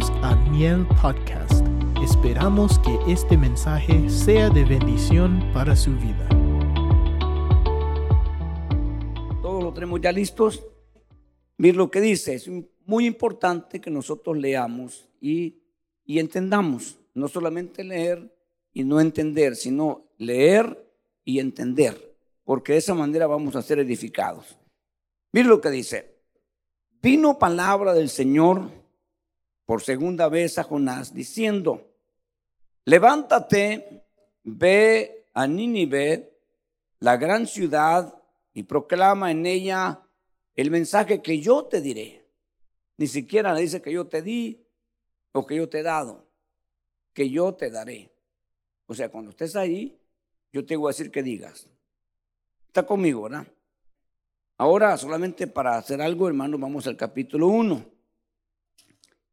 Bienvenidos a Miel Podcast. Esperamos que este mensaje sea de bendición para su vida. Todos lo tenemos ya listos. Mir lo que dice. Es muy importante que nosotros leamos y, y entendamos. No solamente leer y no entender, sino leer y entender. Porque de esa manera vamos a ser edificados. Mir lo que dice. Vino palabra del Señor por segunda vez a Jonás diciendo, levántate, ve a Nínive, la gran ciudad, y proclama en ella el mensaje que yo te diré. Ni siquiera le dice que yo te di o que yo te he dado, que yo te daré. O sea, cuando estés ahí, yo te voy a decir que digas. Está conmigo, ¿verdad? Ahora, solamente para hacer algo, hermano, vamos al capítulo 1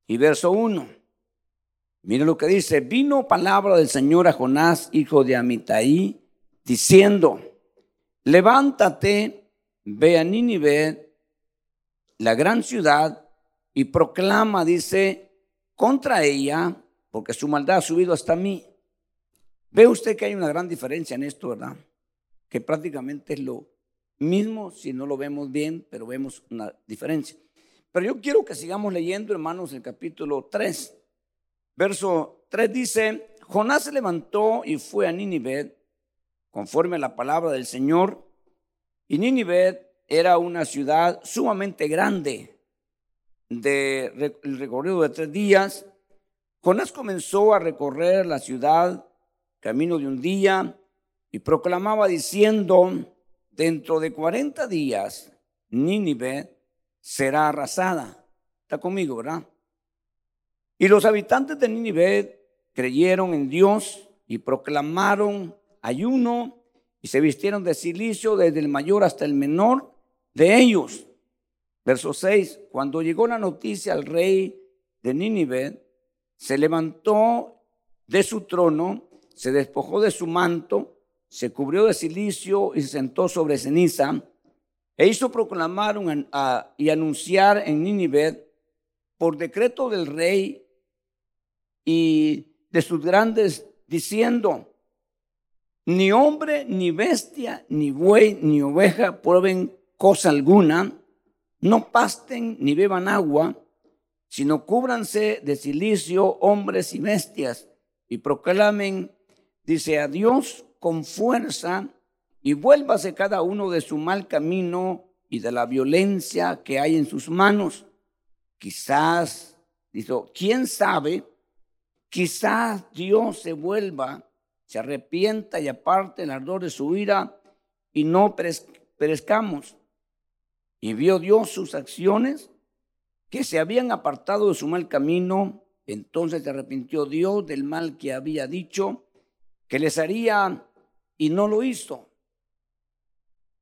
y verso 1. Mire lo que dice, vino palabra del Señor a Jonás, hijo de Amitai, diciendo, levántate, ve a Nínive, la gran ciudad, y proclama, dice, contra ella, porque su maldad ha subido hasta mí. Ve usted que hay una gran diferencia en esto, ¿verdad? Que prácticamente es lo mismo si no lo vemos bien, pero vemos una diferencia. Pero yo quiero que sigamos leyendo, hermanos, el capítulo 3. Verso 3 dice, Jonás se levantó y fue a Nínive, conforme a la palabra del Señor. Y Nínive era una ciudad sumamente grande, de el recorrido de tres días. Jonás comenzó a recorrer la ciudad camino de un día y proclamaba diciendo, dentro de 40 días, Nínive será arrasada. Está conmigo, ¿verdad? Y los habitantes de Nínive creyeron en Dios y proclamaron ayuno y se vistieron de silicio desde el mayor hasta el menor de ellos. Verso 6, cuando llegó la noticia al rey de Nínive, se levantó de su trono, se despojó de su manto, se cubrió de silicio y se sentó sobre ceniza, e hizo proclamar y anunciar en Nínive por decreto del rey y de sus grandes, diciendo, ni hombre, ni bestia, ni buey, ni oveja prueben cosa alguna, no pasten ni beban agua, sino cúbranse de silicio hombres y bestias, y proclamen, dice a Dios con fuerza y vuélvase cada uno de su mal camino y de la violencia que hay en sus manos. Quizás, dice, quién sabe, quizás Dios se vuelva, se arrepienta y aparte el ardor de su ira y no perezcamos. Y vio Dios sus acciones que se habían apartado de su mal camino. Entonces se arrepintió Dios del mal que había dicho que les haría y no lo hizo.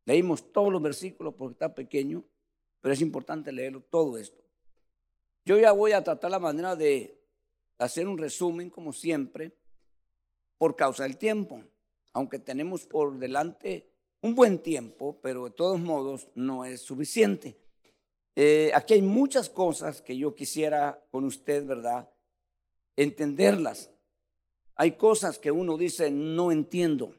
Leímos todos los versículos porque está pequeño, pero es importante leerlo todo esto. Yo ya voy a tratar la manera de hacer un resumen, como siempre, por causa del tiempo, aunque tenemos por delante un buen tiempo, pero de todos modos no es suficiente. Eh, aquí hay muchas cosas que yo quisiera con usted, ¿verdad? Entenderlas. Hay cosas que uno dice, no entiendo,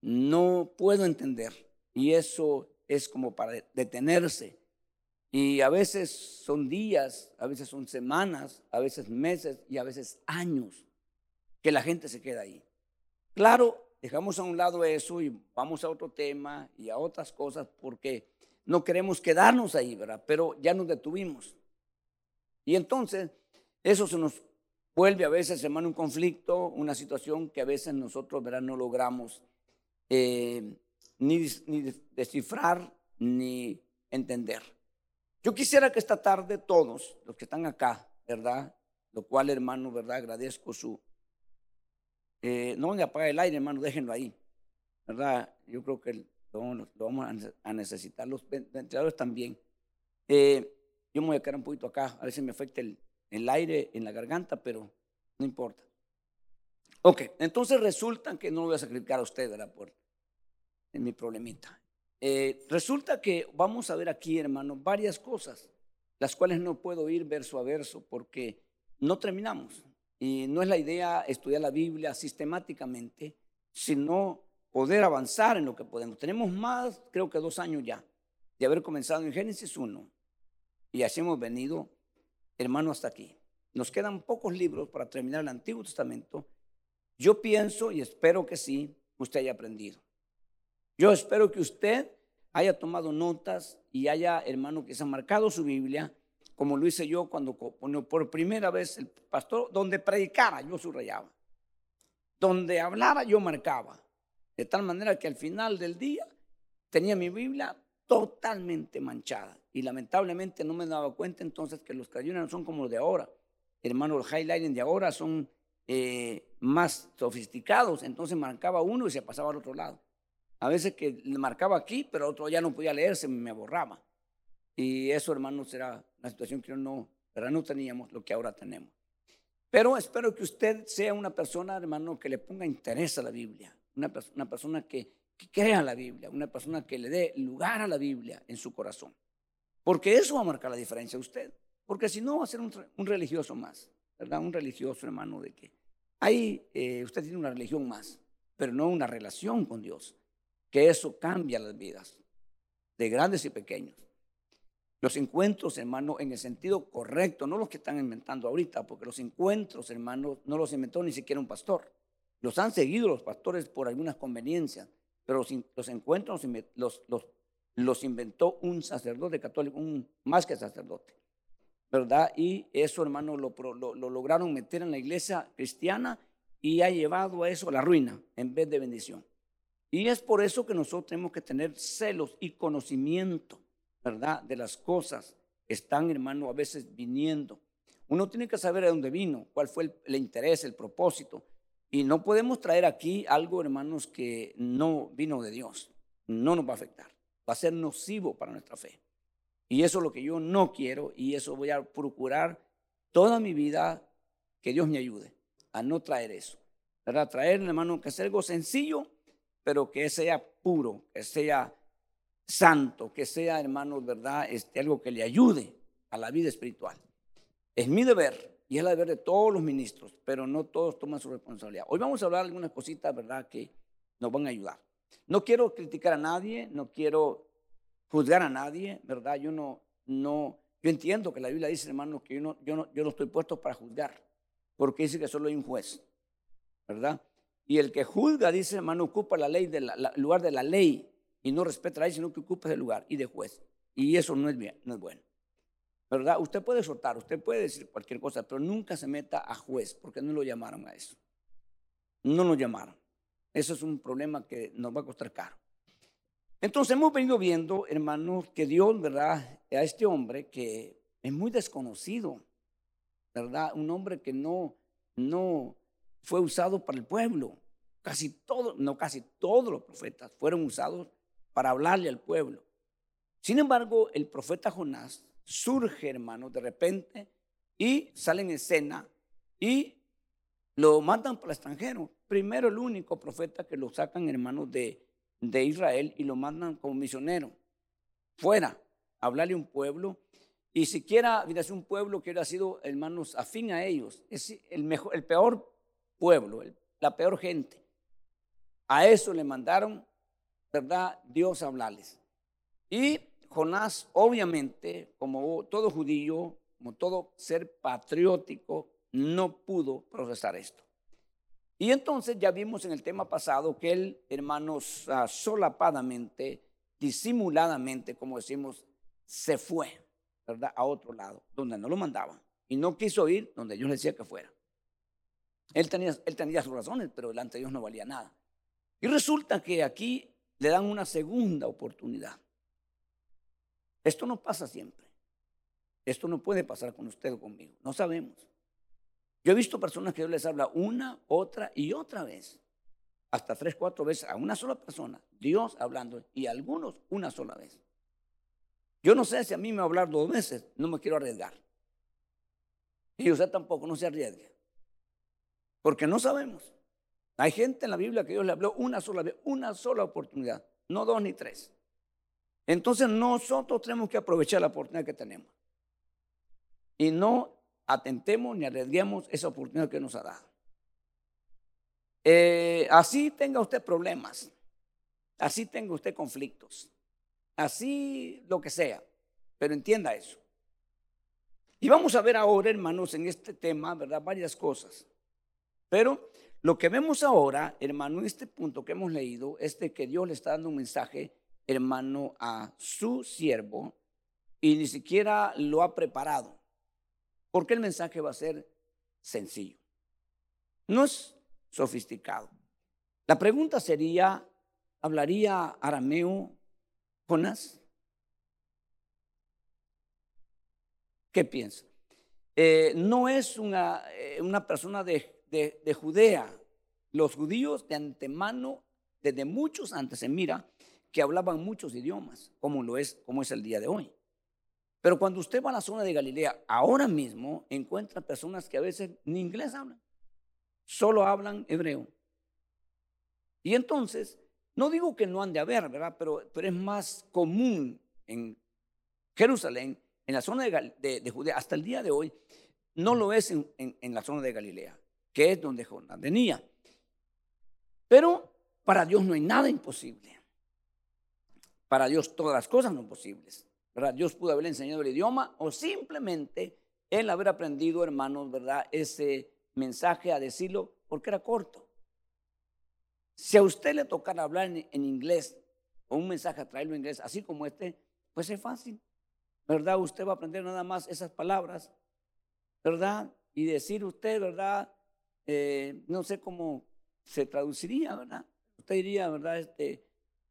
no puedo entender. Y eso es como para detenerse. Y a veces son días, a veces son semanas, a veces meses y a veces años que la gente se queda ahí. Claro, dejamos a un lado eso y vamos a otro tema y a otras cosas porque no queremos quedarnos ahí, ¿verdad? Pero ya nos detuvimos. Y entonces eso se nos vuelve a veces, hermano, un conflicto, una situación que a veces nosotros, ¿verdad? No logramos eh, ni, descifrar ni entender. Yo quisiera que esta tarde todos los que están acá, ¿verdad? Lo cual, hermano, ¿verdad? Agradezco su... Eh, no me apague el aire, hermano, déjenlo ahí, ¿verdad? Yo creo que lo, vamos a necesitar, los ventiladores también. Eh, yo me voy a quedar un poquito acá, a veces me afecta el, el aire en la garganta, pero no importa. Ok, entonces resulta que no lo voy a sacrificar a usted, ¿verdad? Por en mi problemita. Eh, resulta que vamos a ver aquí, hermano, varias cosas, las cuales no puedo ir verso a verso porque no terminamos. Y no es la idea estudiar la Biblia sistemáticamente, sino poder avanzar en lo que podemos. Tenemos más, creo que dos años ya, de haber comenzado en Génesis 1. Y así hemos venido, hermano, hasta aquí. Nos quedan pocos libros para terminar el Antiguo Testamento. Yo pienso y espero que sí, usted haya aprendido. Yo espero que usted haya tomado notas y haya, hermano, que se ha marcado su Biblia, como lo hice yo cuando por primera vez el pastor, donde predicara, yo subrayaba. Donde hablara, yo marcaba. De tal manera que al final del día tenía mi Biblia totalmente manchada. Y lamentablemente no me daba cuenta entonces que los crayones no son como los de ahora. Hermano, los highlighting de ahora son eh, más sofisticados. Entonces marcaba uno y se pasaba al otro lado. A veces que le marcaba aquí, pero otro ya no podía leer, se me borraba. Y eso, hermanos, era una situación que no, no teníamos lo que ahora tenemos. Pero espero que usted sea una persona, hermano, que le ponga interés a la Biblia, una, persona que, que crea la Biblia, una persona que le dé lugar a la Biblia en su corazón. Porque eso va a marcar la diferencia a usted. Porque si no, va a ser un, religioso más, ¿verdad? Un religioso, hermano, de que ahí eh, usted tiene una religión más, pero no una relación con Dios que eso cambia las vidas de grandes y pequeños. Los encuentros, hermano, en el sentido correcto, no los que están inventando ahorita, porque los encuentros, hermano, no los inventó ni siquiera un pastor. Los han seguido los pastores por algunas conveniencias, pero los, encuentros los, los, los, inventó un sacerdote católico, un, más que sacerdote, ¿verdad? Y eso, hermano, lo, lo, lo lograron meter en la iglesia cristiana y ha llevado a eso a la ruina en vez de bendición. Y es por eso que nosotros tenemos que tener celos y conocimiento, ¿verdad? De las cosas que están, hermano, a veces viniendo. Uno tiene que saber de dónde vino, cuál fue el, interés, el propósito. Y no podemos traer aquí algo, hermanos, que no vino de Dios. No nos va a afectar. Va a ser nocivo para nuestra fe. Y eso es lo que yo no quiero y eso voy a procurar toda mi vida que Dios me ayude a no traer eso. ¿Verdad? Traer, hermano, que sea algo sencillo pero que sea puro, que sea santo, que sea, hermanos, ¿verdad? Este, algo que le ayude a la vida espiritual. Es mi deber y es el deber de todos los ministros, pero no todos toman su responsabilidad. Hoy vamos a hablar de algunas cositas, ¿verdad?, que nos van a ayudar. No quiero criticar a nadie, no quiero juzgar a nadie, ¿verdad? Yo no, no, yo entiendo que la Biblia dice, hermanos, que yo no, yo no, yo no estoy puesto para juzgar, porque dice que solo hay un juez, ¿verdad? Y el que juzga, dice hermano, ocupa la ley lugar de la ley y no respeta la ley, sino que ocupa ese lugar y de juez. Y eso no es, bien, no es bueno. ¿Verdad? Usted puede soltar, usted puede decir cualquier cosa, pero nunca se meta a juez, porque no lo llamaron a eso. No lo llamaron. Eso es un problema que nos va a costar caro. Entonces hemos venido viendo, hermanos, que Dios, ¿verdad? A este hombre que es muy desconocido, ¿verdad? Un hombre que no, no, fue usado para el pueblo. Casi todo, no casi todos los profetas fueron usados para hablarle al pueblo. Sin embargo, el profeta Jonás surge, hermano, de repente y sale en escena y lo mandan para el extranjero. Primero el único profeta que lo sacan, hermanos, de, de Israel y lo mandan como misionero. Fuera, hablarle a un pueblo. Y siquiera, mira, un pueblo que hubiera sido, hermanos, afín a ellos. Es el, mejor, el peor pueblo, la peor gente. A eso le mandaron, ¿verdad? Dios hablarles. Y Jonás, obviamente, como todo judío, como todo ser patriótico, no pudo procesar esto. Y entonces ya vimos en el tema pasado que él, hermanos, solapadamente, disimuladamente, como decimos, se fue, ¿verdad? A otro lado, donde no lo mandaban. Y no quiso ir donde Dios le decía que fuera. Él tenía, él tenía sus razones, pero delante de Dios no valía nada. Y resulta que aquí le dan una segunda oportunidad. Esto no pasa siempre. Esto no puede pasar con usted o conmigo. No sabemos. Yo he visto personas que Dios les habla una, otra y otra vez. Hasta tres, cuatro veces a una sola persona. Dios hablando y algunos una sola vez. Yo no sé si a mí me va a hablar dos veces. No me quiero arriesgar. Y usted tampoco, no se arriesgue. Porque no sabemos. Hay gente en la Biblia que Dios le habló una sola vez, una sola oportunidad, no dos ni tres. Entonces nosotros tenemos que aprovechar la oportunidad que tenemos. Y no atentemos ni arriesguemos esa oportunidad que nos ha dado. Eh, así tenga usted problemas, así tenga usted conflictos, así lo que sea, pero entienda eso. Y vamos a ver ahora, hermanos, en este tema, ¿verdad? Varias cosas. Pero lo que vemos ahora, hermano, en este punto que hemos leído, es de que Dios le está dando un mensaje, hermano, a su siervo y ni siquiera lo ha preparado. Porque el mensaje va a ser sencillo. No es sofisticado. La pregunta sería, ¿hablaría arameo Jonás? ¿Qué piensa? Eh, no es una, eh, una persona de de, Judea. Los judíos de antemano, desde muchos antes se mira, que hablaban muchos idiomas, como lo es, como es el día de hoy. Pero cuando usted va a la zona de Galilea, ahora mismo encuentra personas que a veces ni inglés hablan, solo hablan hebreo. Y entonces, no digo que no han de haber, ¿verdad? Pero, pero es más común en Jerusalén, en la zona de, Judea, hasta el día de hoy, no lo es en la zona de Galilea que es donde Jonás venía. Pero para Dios no hay nada imposible. Para Dios todas las cosas son posibles. ¿verdad? Dios pudo haberle enseñado el idioma o simplemente él haber aprendido, hermanos, ¿verdad? Ese mensaje a decirlo porque era corto. Si a usted le tocara hablar en, en inglés o un mensaje a traerlo en inglés, así como este, pues es fácil. ¿Verdad? Usted va a aprender nada más esas palabras, ¿verdad? Y decir usted, ¿verdad? Eh, no sé cómo se traduciría, ¿verdad? Usted diría, ¿verdad? Este,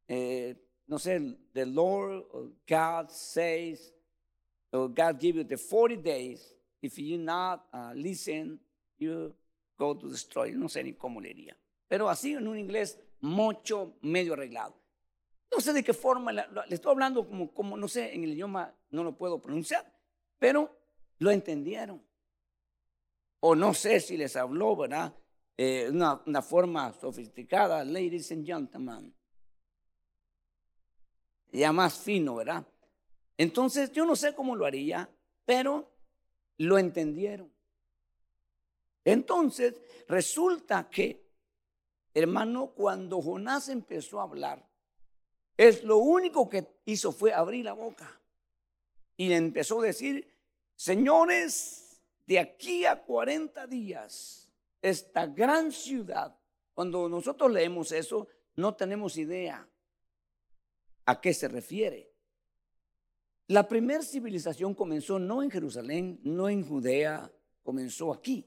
eh, no sé, the Lord or God says, or God give you the 40 days, if you not uh, listen, you go to destroy. No sé ni cómo le diría. Pero así en un inglés mucho, medio arreglado. No sé de qué forma, le estoy hablando como, como, no sé, en el idioma no lo puedo pronunciar, pero lo entendieron o no sé si les habló, ¿verdad? Eh, una, una forma sofisticada, ladies and gentlemen. Ya más fino, ¿verdad? Entonces, yo no sé cómo lo haría, pero lo entendieron. Entonces, resulta que, hermano, cuando Jonás empezó a hablar, es lo único que hizo fue abrir la boca y empezó a decir, señores, de aquí a 40 días, esta gran ciudad, cuando nosotros leemos eso, no tenemos idea a qué se refiere. La primera civilización comenzó no en Jerusalén, no en Judea, comenzó aquí.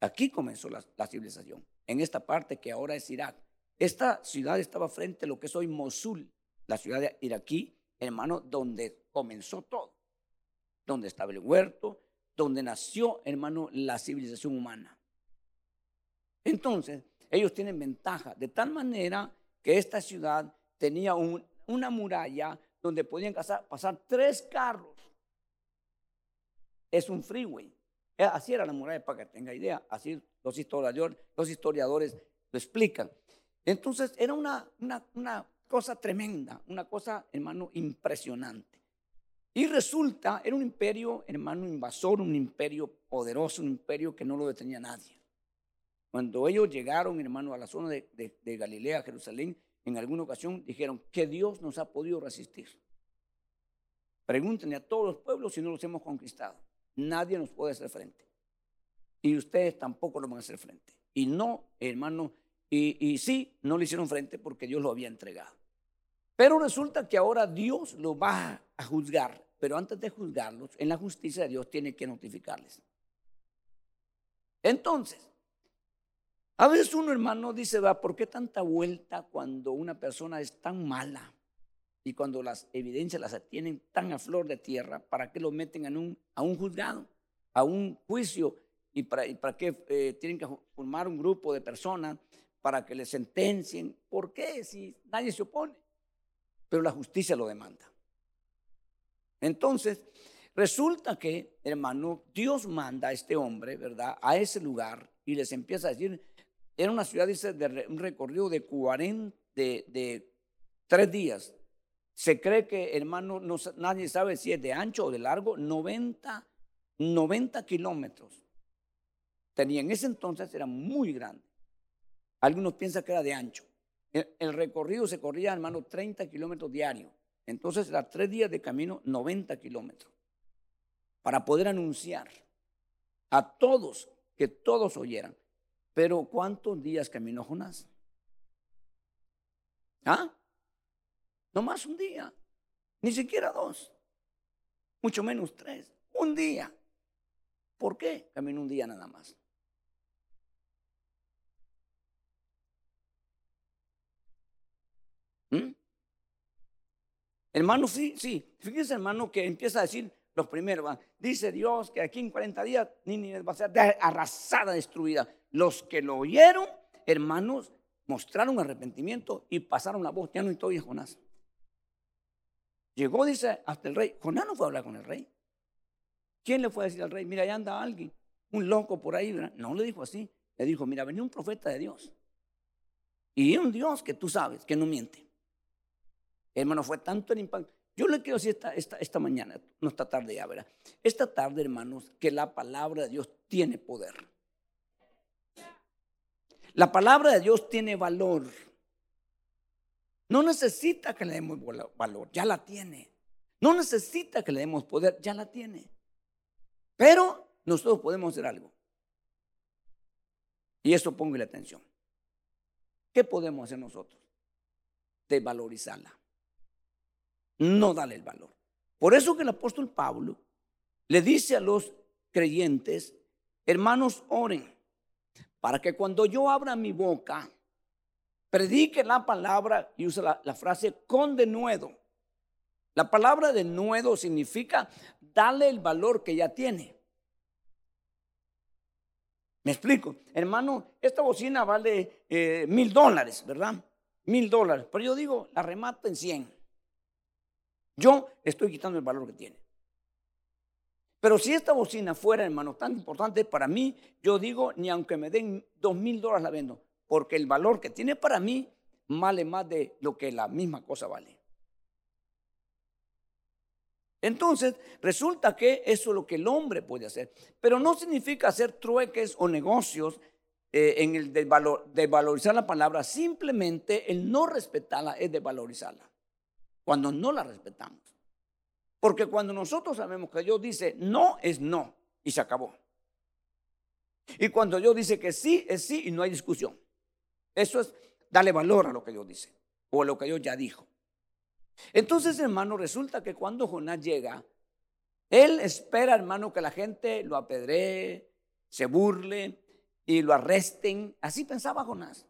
Aquí comenzó la, civilización, en esta parte que ahora es Irak. Esta ciudad estaba frente a lo que es hoy Mosul, la ciudad de iraquí, hermano, donde comenzó todo, donde estaba el huerto, donde nació, hermano, la civilización humana. Entonces, ellos tienen ventaja, de tal manera que esta ciudad tenía una muralla donde podían pasar, tres carros. Es un freeway. Eh, así era la muralla, para que tenga idea. Así los historiadores, los historiadores lo explican. Entonces, era una, cosa tremenda, una cosa, hermano, impresionante. Y resulta, era un imperio, hermano, invasor, un imperio poderoso, un imperio que no lo detenía nadie. Cuando ellos llegaron, hermano, a la zona de, Galilea, Jerusalén, en alguna ocasión dijeron que Dios nos ha podido resistir. Pregúntenle a todos los pueblos si no los hemos conquistado. Nadie nos puede hacer frente. Y ustedes tampoco lo van a hacer frente. Y no, hermano, y sí, no le hicieron frente porque Dios lo había entregado. Pero resulta que ahora Dios lo va a juzgar pero antes de juzgarlos, en la justicia de Dios tiene que notificarles. Entonces, a veces uno hermano dice, va, ¿por qué tanta vuelta cuando una persona es tan mala? Y cuando las evidencias las tienen tan a flor de tierra, ¿para qué lo meten en un, a un juzgado, a un juicio? ¿Y para, para qué eh, tienen que formar un grupo de personas para que le sentencien? ¿Por qué? Si nadie se opone. Pero la justicia lo demanda. Entonces, resulta que, hermano, Dios manda a este hombre, ¿verdad?, a ese lugar y les empieza a decir, era una ciudad, dice, de un recorrido de 40, de, tres días. Se cree que, hermano, no, nadie sabe si es de ancho o de largo, 90 90 kilómetros. Tenía en ese entonces, era muy grande. Algunos piensan que era de ancho. El, recorrido se corría, hermano, 30 kilómetros diarios. Entonces era tres días de camino, 90 kilómetros. Para poder anunciar a todos, que todos oyeran. Pero ¿cuántos días caminó Jonás? ¿Ah? No más un día, ni siquiera dos, mucho menos tres, un día. ¿Por qué caminó un día nada más? ¿Mm? Hermano, sí, sí. Fíjese, hermano, que empieza a decir los primeros. Dice Dios que aquí en 40 días Nínive va a ser arrasada, destruida. Los que lo oyeron, hermanos, mostraron arrepentimiento y pasaron la voz. Ya no estoy Jonás. Llegó, dice, hasta el rey. Jonás no fue a hablar con el rey. ¿Quién le fue a decir al rey? Mira, allá anda alguien, un loco por ahí. No le dijo así. Le dijo, mira, venía un profeta de Dios. Y un Dios que tú sabes, que no miente. Hermano, fue tanto el impacto. Yo le quiero decir esta, esta, esta mañana, no esta tarde ya, ¿verdad? Esta tarde, hermanos, que la palabra de Dios tiene poder. La palabra de Dios tiene valor. No necesita que le demos valor, ya la tiene. No necesita que le demos poder, ya la tiene. Pero nosotros podemos hacer algo. Y eso la atención. ¿Qué podemos hacer nosotros? Desvalorizarla no dale el valor. Por eso que el apóstol Pablo le dice a los creyentes, hermanos, oren, para que cuando yo abra mi boca, predique la palabra y usa la, frase con denuedo. La palabra denuedo significa darle el valor que ya tiene. Me explico, hermano, esta bocina vale eh, mil dólares, ¿verdad? Mil dólares, pero yo digo, la remato en cien. Yo estoy quitando el valor que tiene. Pero si esta bocina fuera, hermano, tan importante para mí, yo digo, ni aunque me den dos mil dólares la vendo, porque el valor que tiene para mí vale más de lo que la misma cosa vale. Entonces, resulta que eso es lo que el hombre puede hacer. Pero no significa hacer trueques o negocios eh, en el de, de valorizar la palabra. Simplemente el no respetarla es de valorizarla cuando no la respetamos. Porque cuando nosotros sabemos que Dios dice no es no y se acabó. Y cuando Dios dice que sí es sí y no hay discusión. Eso es darle valor a lo que Dios dice o a lo que Dios ya dijo. Entonces, hermano, resulta que cuando Jonás llega, él espera, hermano, que la gente lo apedree, se burle y lo arresten. Así pensaba Jonás.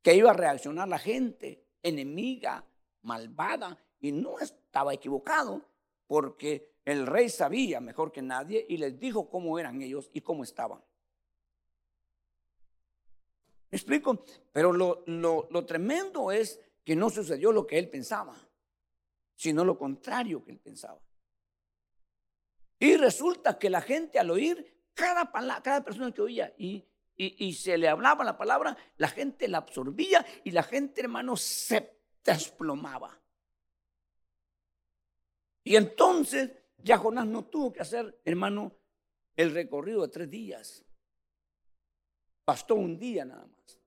Que iba a reaccionar la gente enemiga malvada y no estaba equivocado porque el rey sabía mejor que nadie y les dijo cómo eran ellos y cómo estaban. ¿Me explico? Pero lo, lo, tremendo es que no sucedió lo que él pensaba, sino lo contrario que él pensaba. Y resulta que la gente al oír cada, cada persona que oía y, y, y, se le hablaba la palabra, la gente la absorbía y la gente, hermano, se desplomaba. Y entonces ya Jonás no tuvo que hacer, hermano, el recorrido de tres días. Bastó un día nada más.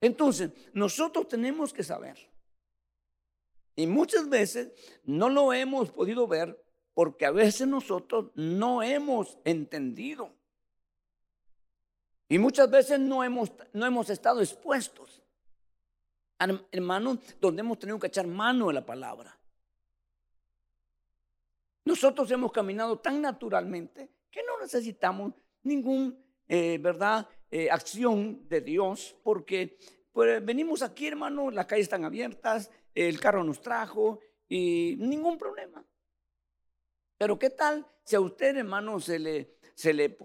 Entonces, nosotros tenemos que saber. Y muchas veces no lo hemos podido ver porque a veces nosotros no hemos entendido. Y muchas veces no hemos, no hemos estado expuestos hermanos, donde hemos tenido que echar mano de la palabra. Nosotros hemos caminado tan naturalmente que no necesitamos ningún, eh, ¿verdad?, eh, acción de Dios, porque pues, venimos aquí, hermano, las calles están abiertas, el carro nos trajo y ningún problema. Pero ¿qué tal si a usted, hermano, se le, se le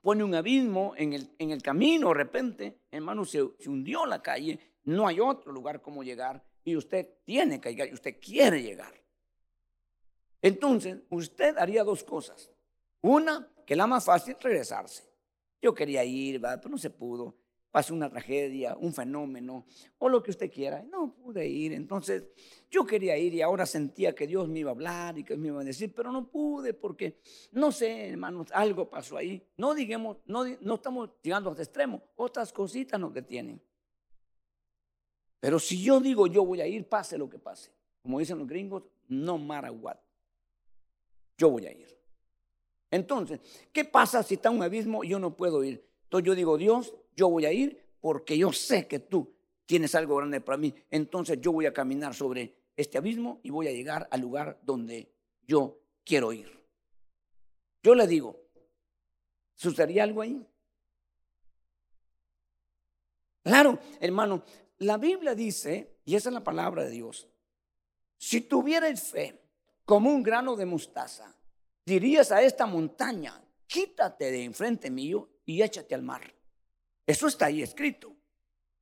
pone un abismo en el, en el camino de repente, hermano, se, se hundió la calle no hay otro lugar como llegar y usted tiene que llegar y usted quiere llegar. Entonces, usted haría dos cosas. Una, que la más fácil, regresarse. Yo quería ir, pero no se pudo. pasó una tragedia, un fenómeno o lo que usted quiera. No pude ir. Entonces yo quería ir y ahora sentía que Dios me iba a hablar y que me iba a decir, pero no pude porque, no sé, hermanos, algo pasó ahí. No digamos, no, no estamos llegando a este extremo. Otras cositas no que tienen. Pero si yo digo yo voy a ir, pase lo que pase. Como dicen los gringos, no matter what. Yo voy a ir. Entonces, ¿qué pasa si está un abismo y yo no puedo ir? Entonces yo digo, Dios, yo voy a ir porque yo sé que tú tienes algo grande para mí. Entonces yo voy a caminar sobre este abismo y voy a llegar al lugar donde yo quiero ir. Yo le digo, ¿sucedería algo ahí? Claro, hermano, la Biblia dice, y esa es la palabra de Dios, si tuvieras fe como un grano de mostaza, dirías a esta montaña, quítate de enfrente mío y échate al mar. Eso está ahí escrito.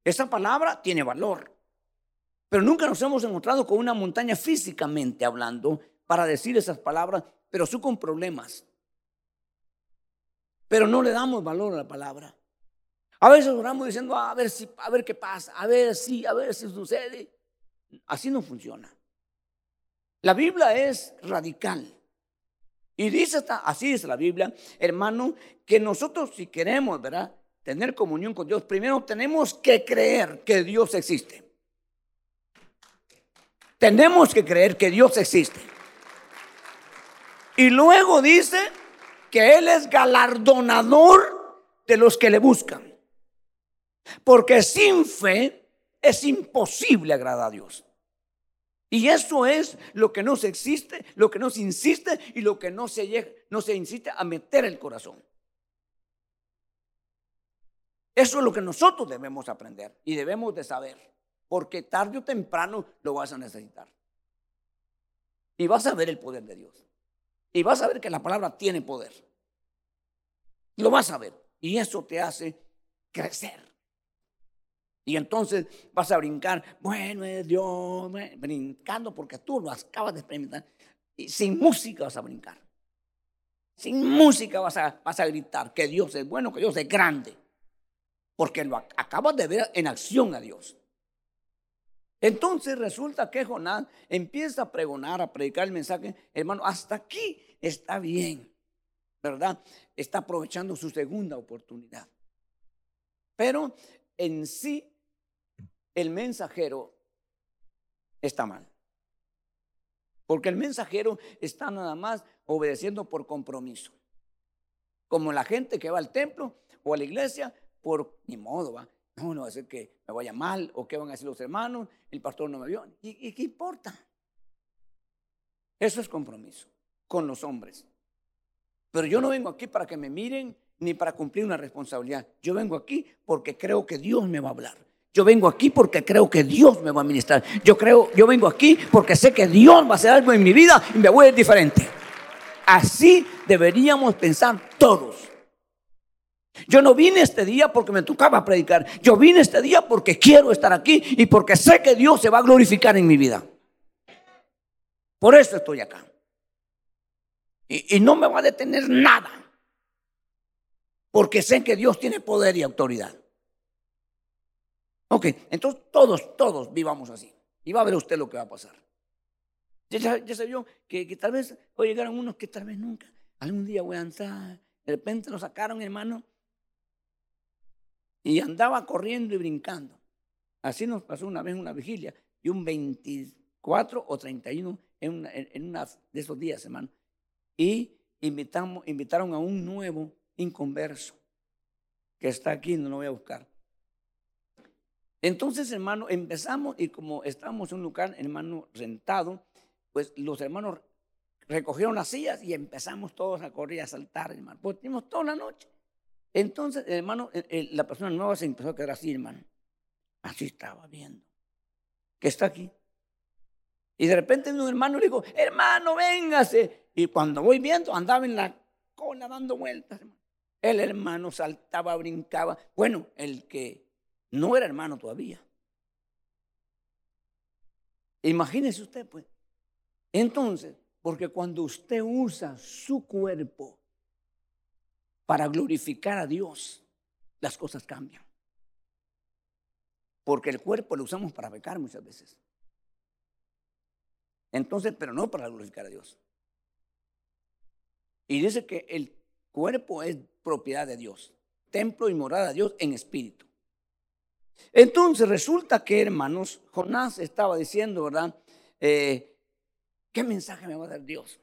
Esa palabra tiene valor. Pero nunca nos hemos encontrado con una montaña físicamente hablando para decir esas palabras, pero sí con problemas. Pero no le damos valor a la palabra. A veces oramos diciendo, a ver si, a ver qué pasa, a ver si, a ver si sucede. Así no funciona. La Biblia es radical. Y dice, así dice la Biblia, hermano, que nosotros si queremos, ¿verdad? Tener comunión con Dios, primero tenemos que creer que Dios existe. Tenemos que creer que Dios existe. Y luego dice que Él es galardonador de los que le buscan. Porque sin fe es imposible agradar a Dios. Y eso es lo que no se existe, lo que no se insiste y lo que no se, no se insiste a meter el corazón. Eso es lo que nosotros debemos aprender y debemos de saber, porque tarde o temprano lo vas a necesitar. Y vas a ver el poder de Dios. Y vas a ver que la palabra tiene poder. Lo vas a ver. Y eso te hace crecer. Y entonces vas a brincar, bueno es Dios, brincando porque tú lo acabas de experimentar. Y sin música vas a brincar. Sin música vas a, vas a gritar que Dios es bueno, que Dios es grande. Porque lo acabas de ver en acción a Dios. Entonces resulta que Jonás empieza a pregonar, a predicar el mensaje, hermano, hasta aquí está bien, ¿verdad? Está aprovechando su segunda oportunidad. Pero en sí el mensajero está mal. Porque el mensajero está nada más obedeciendo por compromiso. Como la gente que va al templo o a la iglesia por ni modo, va. No, no va a ser que me vaya mal o qué van a decir los hermanos, el pastor no me vio. ¿Y, ¿Y, qué importa? Eso es compromiso con los hombres. Pero yo no vengo aquí para que me miren ni para cumplir una responsabilidad. Yo vengo aquí porque creo que Dios me va a hablar. Yo vengo aquí porque creo que Dios me va a ministrar. Yo creo, yo vengo aquí porque sé que Dios va a hacer algo en mi vida y me voy a ir diferente. Así deberíamos pensar todos. Yo no vine este día porque me tocaba predicar. Yo vine este día porque quiero estar aquí y porque sé que Dios se va a glorificar en mi vida. Por eso estoy acá. Y, y no me va a detener nada. Porque sé que Dios tiene poder y autoridad. Ok, entonces todos, todos vivamos así. Y va a ver usted lo que va a pasar. Ya, ya se vio que, tal vez hoy llegaron unos que tal vez nunca. Algún día voy a entrar. De repente lo sacaron, hermano. Y andaba corriendo y brincando. Así nos pasó una vez una vigilia. Y un 24 o 31 en una, en una de esos días, hermano. Y invitamos, invitaron a un nuevo inconverso que está aquí, no lo voy a buscar. Entonces, hermano, empezamos y como estábamos en un lugar, hermano, rentado, pues los hermanos recogieron las sillas y empezamos todos a correr y a saltar, hermano. Pues tuvimos toda la noche. Entonces, hermano, la persona nueva se empezó a quedar así, hermano. Así estaba viendo. Que está aquí. Y de repente un hermano le dijo, hermano, véngase. Y cuando voy viendo, andaba en la cola dando vueltas, hermano. El hermano saltaba, brincaba. Bueno, el que no era hermano todavía. Imagínese usted, pues. Entonces, porque cuando usted usa su cuerpo para glorificar a Dios, las cosas cambian. Porque el cuerpo lo usamos para pecar muchas veces. Entonces, pero no para glorificar a Dios. Y dice que el cuerpo es propiedad de Dios, templo y morada de Dios en espíritu. Entonces resulta que, hermanos, Jonás estaba diciendo, ¿verdad? Eh, ¿Qué mensaje me va a dar Dios?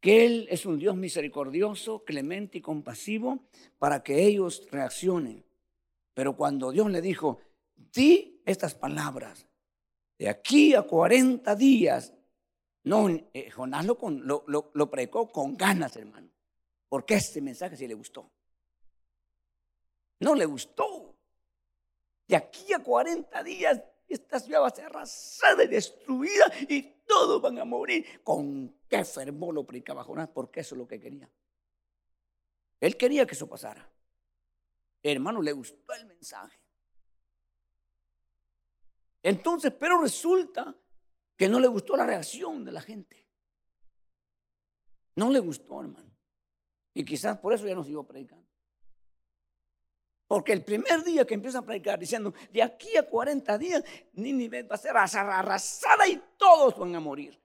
Que Él es un Dios misericordioso, clemente y compasivo para que ellos reaccionen. Pero cuando Dios le dijo, di estas palabras, de aquí a 40 días, no, eh, Jonás lo, lo, lo, predicó con ganas, hermano, porque este mensaje sí le gustó. No le gustó. De aquí a 40 días, esta ciudad va a ser arrasada y destruida y todos van a morir. ¿Con qué fervor lo predicaba Jonás? Porque eso es lo que quería. Él quería que eso pasara. Hermano, le gustó el mensaje. Entonces, pero resulta que no le gustó la reacción de la gente. No le gustó, hermano. Y quizás por eso ya no siguió predicando. Porque el primer día que empieza a predicar diciendo, de aquí a 40 días, Nínive va a ser arrasada y todos van a morir.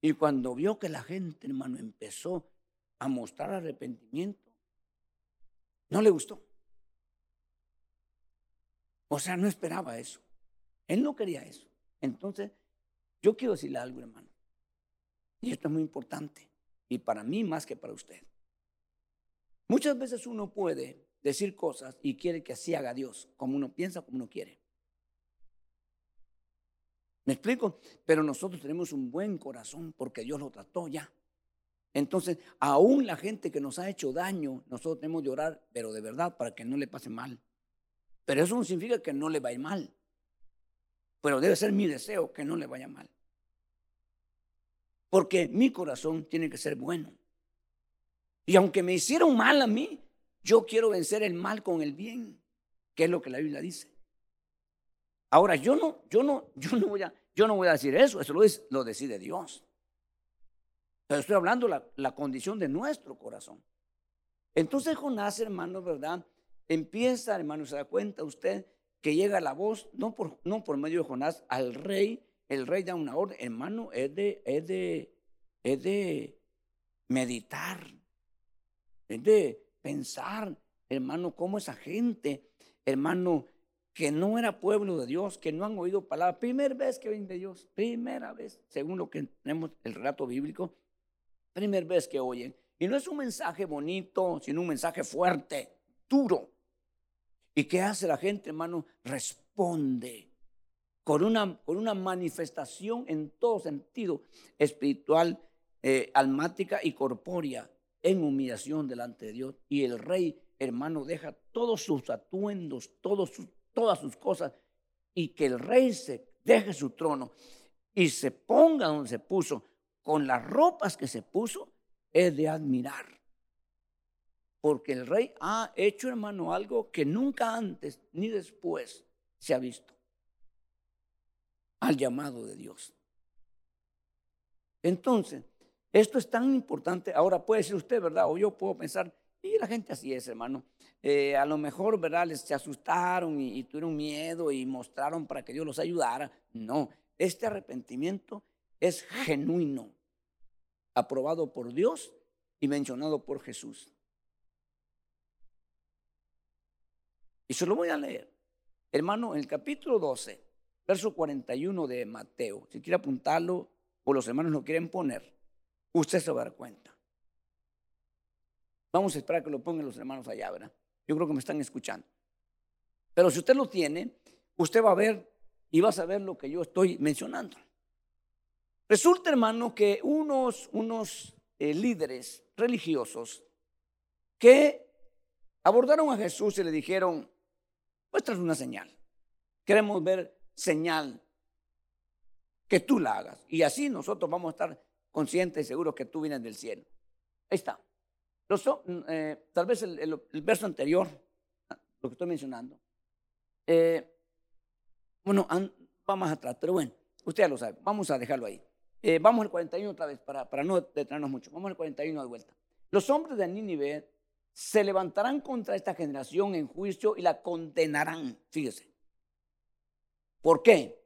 Y cuando vio que la gente, hermano, empezó a mostrar arrepentimiento, no le gustó. O sea, no esperaba eso. Él no quería eso. Entonces, yo quiero decirle algo, hermano. Y esto es muy importante. Y para mí más que para usted. Muchas veces uno puede decir cosas y quiere que así haga Dios, como uno piensa, como uno quiere. ¿Me explico? Pero nosotros tenemos un buen corazón porque Dios lo trató ya. Entonces, aún la gente que nos ha hecho daño, nosotros tenemos que orar, pero de verdad, para que no le pase mal. Pero eso no significa que no le vaya mal. Pero debe ser mi deseo que no le vaya mal. Porque mi corazón tiene que ser bueno. Y aunque me hicieron mal a mí, yo quiero vencer el mal con el bien, que es lo que la Biblia dice. Ahora, yo no, yo no, yo no voy a, yo no voy a decir eso, eso lo, lo decide Dios. Pero estoy hablando la, la condición de nuestro corazón. Entonces Jonás, hermano, ¿verdad? Empieza, hermano, se da cuenta usted que llega la voz, no por, no por medio de Jonás, al rey, el rey da una orden, hermano, es de, es de, es de meditar, es de pensar, hermano, cómo esa gente, hermano, que no era pueblo de Dios, que no han oído palabra, primera vez que oyen de Dios, primera vez, según lo que tenemos el relato bíblico, primera vez que oyen. Y no es un mensaje bonito, sino un mensaje fuerte, duro. ¿Y qué hace la gente, hermano? Responde con una, con una manifestación en todo sentido, espiritual, eh, almática y corpórea, en humillación delante de Dios. Y el rey, hermano, deja todos sus atuendos, todos todas sus cosas, y que el rey se deje su trono y se ponga donde se puso, con las ropas que se puso, es de admirar. Porque el rey ha hecho, hermano, algo que nunca antes ni después se ha visto. Al llamado de Dios. Entonces, esto es tan importante. Ahora puede ser usted, ¿verdad? O yo puedo pensar, y la gente así es, hermano. Eh, a lo mejor, ¿verdad? Les se asustaron y, y tuvieron miedo y mostraron para que Dios los ayudara. No, este arrepentimiento es genuino, aprobado por Dios y mencionado por Jesús. Y se lo voy a leer. Hermano, en el capítulo 12, verso 41 de Mateo, si quiere apuntarlo o los hermanos lo quieren poner, usted se va a dar cuenta. Vamos a esperar que lo pongan los hermanos allá, ¿verdad? Yo creo que me están escuchando. Pero si usted lo tiene, usted va a ver y va a saber lo que yo estoy mencionando. Resulta, hermano, que unos, unos eh, líderes religiosos que abordaron a Jesús y le dijeron, Muéstranos una señal. Queremos ver señal que tú la hagas. Y así nosotros vamos a estar conscientes y seguros que tú vienes del cielo. Ahí está. Eh, tal vez el, verso anterior, lo que estoy mencionando. Eh, bueno, vamos atrás, pero bueno, usted ya lo sabe. Vamos a dejarlo ahí. Eh, vamos al 41 otra vez para, para no detenernos mucho. Vamos al 41 de vuelta. Los hombres de Nínive se levantarán contra esta generación en juicio y la condenarán. Fíjese. ¿Por qué?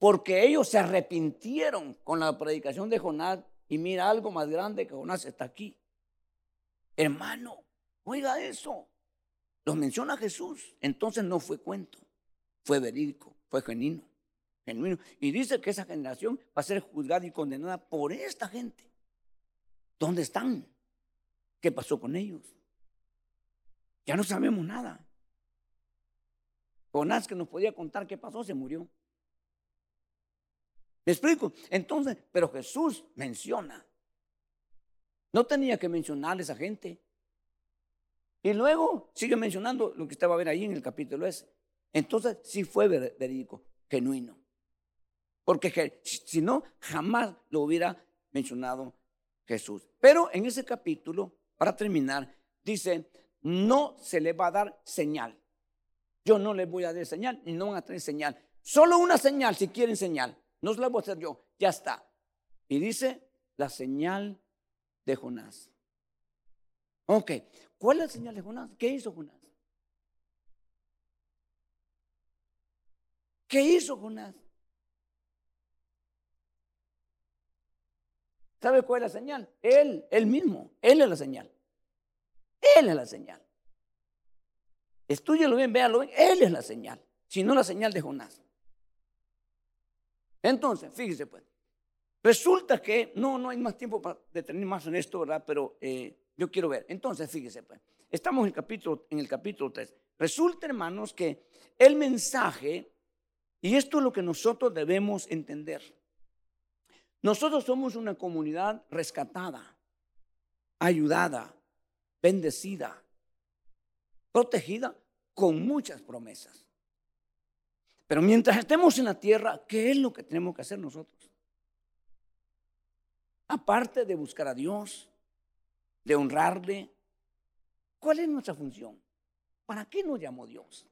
Porque ellos se arrepintieron con la predicación de Jonás y mira algo más grande que Jonás está aquí. Hermano, oiga eso. Lo menciona Jesús. Entonces no fue cuento, fue verídico, fue genuino. genuino. Y dice que esa generación va a ser juzgada y condenada por esta gente. ¿Dónde están? ¿Qué pasó con ellos? Ya no sabemos nada. Jonás que nos podía contar qué pasó, se murió. ¿Me explico? Entonces, pero Jesús menciona. No tenía que mencionar a esa gente. Y luego sigue mencionando lo que estaba a ver ahí en el capítulo ese. Entonces sí fue verídico, genuino. Porque si no, jamás lo hubiera mencionado Jesús. Pero en ese capítulo, para terminar, dice, no se le va a dar señal. Yo no les voy a dar señal, no van a tener señal. Solo una señal si quieren señal. No se la voy a hacer yo, ya está. Y dice la señal de Jonás. Ok, ¿cuál es la señal de Jonás? ¿Qué hizo Jonás? ¿Qué hizo Jonás? ¿Sabe cuál es la señal? Él, él mismo, él es la señal. Él es la señal. Estúdialo bien, véalo bien, él es la señal, si no la señal de Jonás. Entonces, fíjese pues, resulta que, no, no hay más tiempo para detener más en esto, ¿verdad? Pero eh, yo quiero ver. Entonces, fíjese pues, estamos en el capítulo, en el capítulo 3. Resulta, hermanos, que el mensaje, y esto es lo que nosotros debemos entender, nosotros somos una comunidad rescatada, ayudada, bendecida, protegida con muchas promesas. Pero mientras estemos en la tierra, ¿qué es lo que tenemos que hacer nosotros? Aparte de buscar a Dios, de honrarle, ¿cuál es nuestra función? ¿Para qué nos llamó Dios?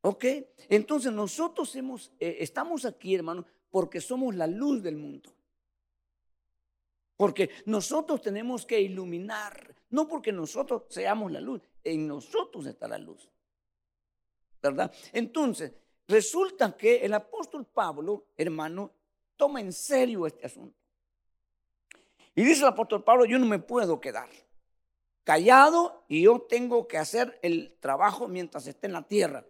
¿Ok? Entonces nosotros hemos, eh, estamos aquí, hermano, porque somos la luz del mundo. Porque nosotros tenemos que iluminar, no porque nosotros seamos la luz, en nosotros está la luz. ¿Verdad? Entonces, resulta que el apóstol Pablo, hermano, toma en serio este asunto. Y dice el apóstol Pablo, yo no me puedo quedar callado y yo tengo que hacer el trabajo mientras esté en la tierra.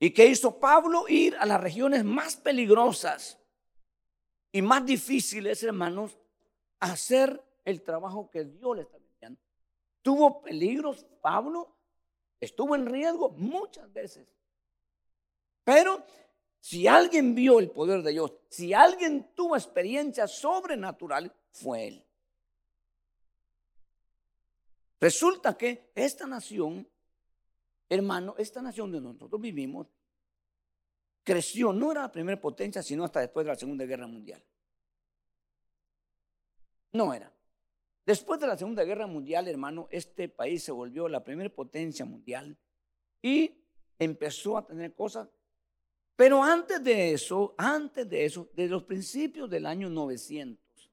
¿Y qué hizo Pablo? Ir a las regiones más peligrosas y más difíciles, hermanos, hacer el trabajo que Dios le está enviando. Tuvo peligros, Pablo estuvo en riesgo muchas veces. Pero si alguien vio el poder de Dios, si alguien tuvo experiencia sobrenatural, fue él. Resulta que esta nación Hermano, esta nación donde nosotros vivimos creció, no era la primera potencia, sino hasta después de la Segunda Guerra Mundial. No era. Después de la Segunda Guerra Mundial, hermano, este país se volvió la primera potencia mundial y empezó a tener cosas. Pero antes de eso, antes de eso, desde los principios del año 900,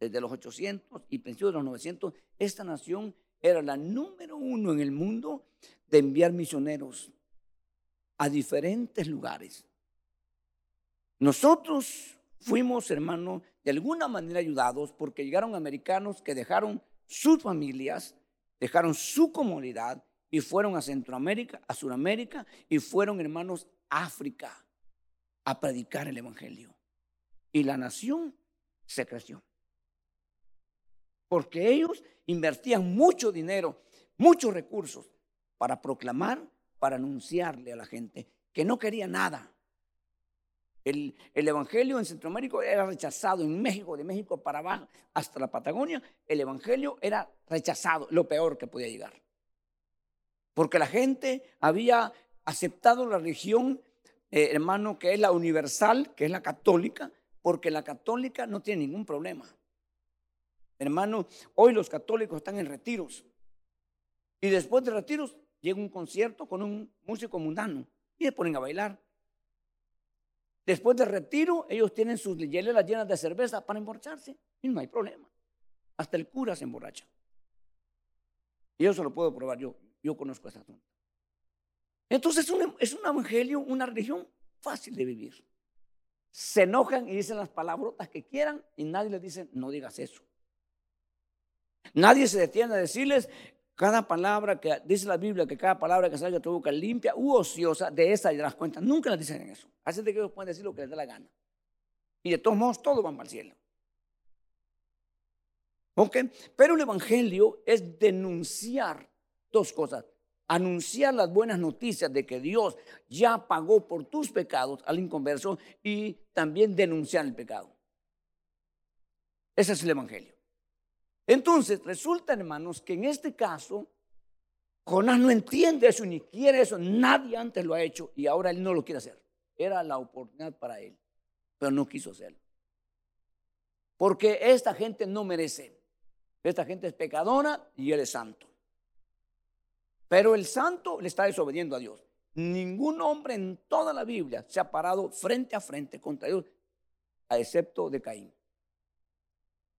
desde los 800 y principios de los 900, esta nación era la número uno en el mundo de enviar misioneros a diferentes lugares. Nosotros fuimos, hermano, de alguna manera ayudados porque llegaron americanos que dejaron sus familias, dejaron su comunidad y fueron a Centroamérica, a Sudamérica y fueron, hermanos, a África a predicar el Evangelio. Y la nación se creció. Porque ellos invertían mucho dinero, muchos recursos para proclamar, para anunciarle a la gente que no quería nada. El, Evangelio en Centroamérica era rechazado, en México, de México para abajo hasta la Patagonia, el Evangelio era rechazado, lo peor que podía llegar. Porque la gente había aceptado la religión, eh, hermano, que es la universal, que es la católica, porque la católica no tiene ningún problema. Hermano, hoy los católicos están en retiros. Y después de retiros llega un concierto con un músico mundano y se ponen a bailar. Después de retiro, ellos tienen sus hieleras llenas de cerveza para emborcharse y no hay problema. Hasta el cura se emborracha. Y eso lo puedo probar yo. Yo conozco a esta tonta. Entonces es un evangelio, una religión fácil de vivir. Se enojan y dicen las palabrotas que quieran y nadie les dice, no digas eso. Nadie se detiene a decirles cada palabra que dice la Biblia, que cada palabra que salga de tu boca limpia u ociosa, de esa ya las cuentas. Nunca les dicen eso. Así de que ellos pueden decir lo que les dé la gana. Y de todos modos, todos van para el cielo. ¿Ok? Pero el Evangelio es denunciar dos cosas anunciar las buenas noticias de que Dios ya pagó por tus pecados al inconverso y también denunciar el pecado. Ese es el Evangelio. Entonces, resulta, hermanos, que en este caso, Jonás no entiende eso ni quiere eso. Nadie antes lo ha hecho y ahora él no lo quiere hacer. Era la oportunidad para él, pero no quiso hacerlo. Porque esta gente no merece. Esta gente es pecadora y él es santo. Pero el santo le está desobediendo a Dios. Ningún hombre en toda la Biblia se ha parado frente a frente contra Dios, excepto de Caín.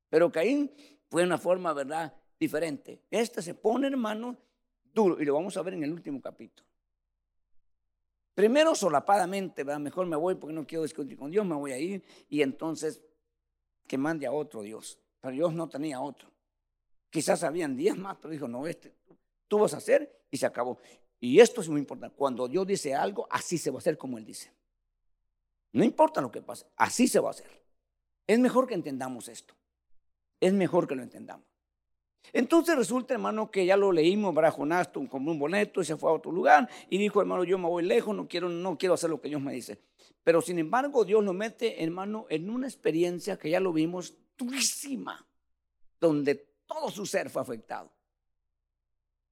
Pero Caín fue una forma, ¿verdad?, diferente. Este se pone, hermano, duro, y lo vamos a ver en el último capítulo. Primero solapadamente, ¿verdad? Mejor me voy porque no quiero discutir con Dios, me voy a ir, y entonces que mande a otro Dios. Pero Dios no tenía otro. Quizás habían diez más, pero dijo, no, este, tú vas a hacer y se acabó. Y esto es muy importante. Cuando Dios dice algo, así se va a hacer como Él dice. No importa lo que pase, así se va a hacer. Es mejor que entendamos esto. Es mejor que lo entendamos. Entonces resulta, hermano, que ya lo leímos, para Jonás como un boleto y se fue a otro lugar y dijo, hermano, yo me voy lejos, no quiero, no quiero hacer lo que Dios me dice. Pero sin embargo, Dios lo mete, hermano, en una experiencia que ya lo vimos durísima, donde todo su ser fue afectado.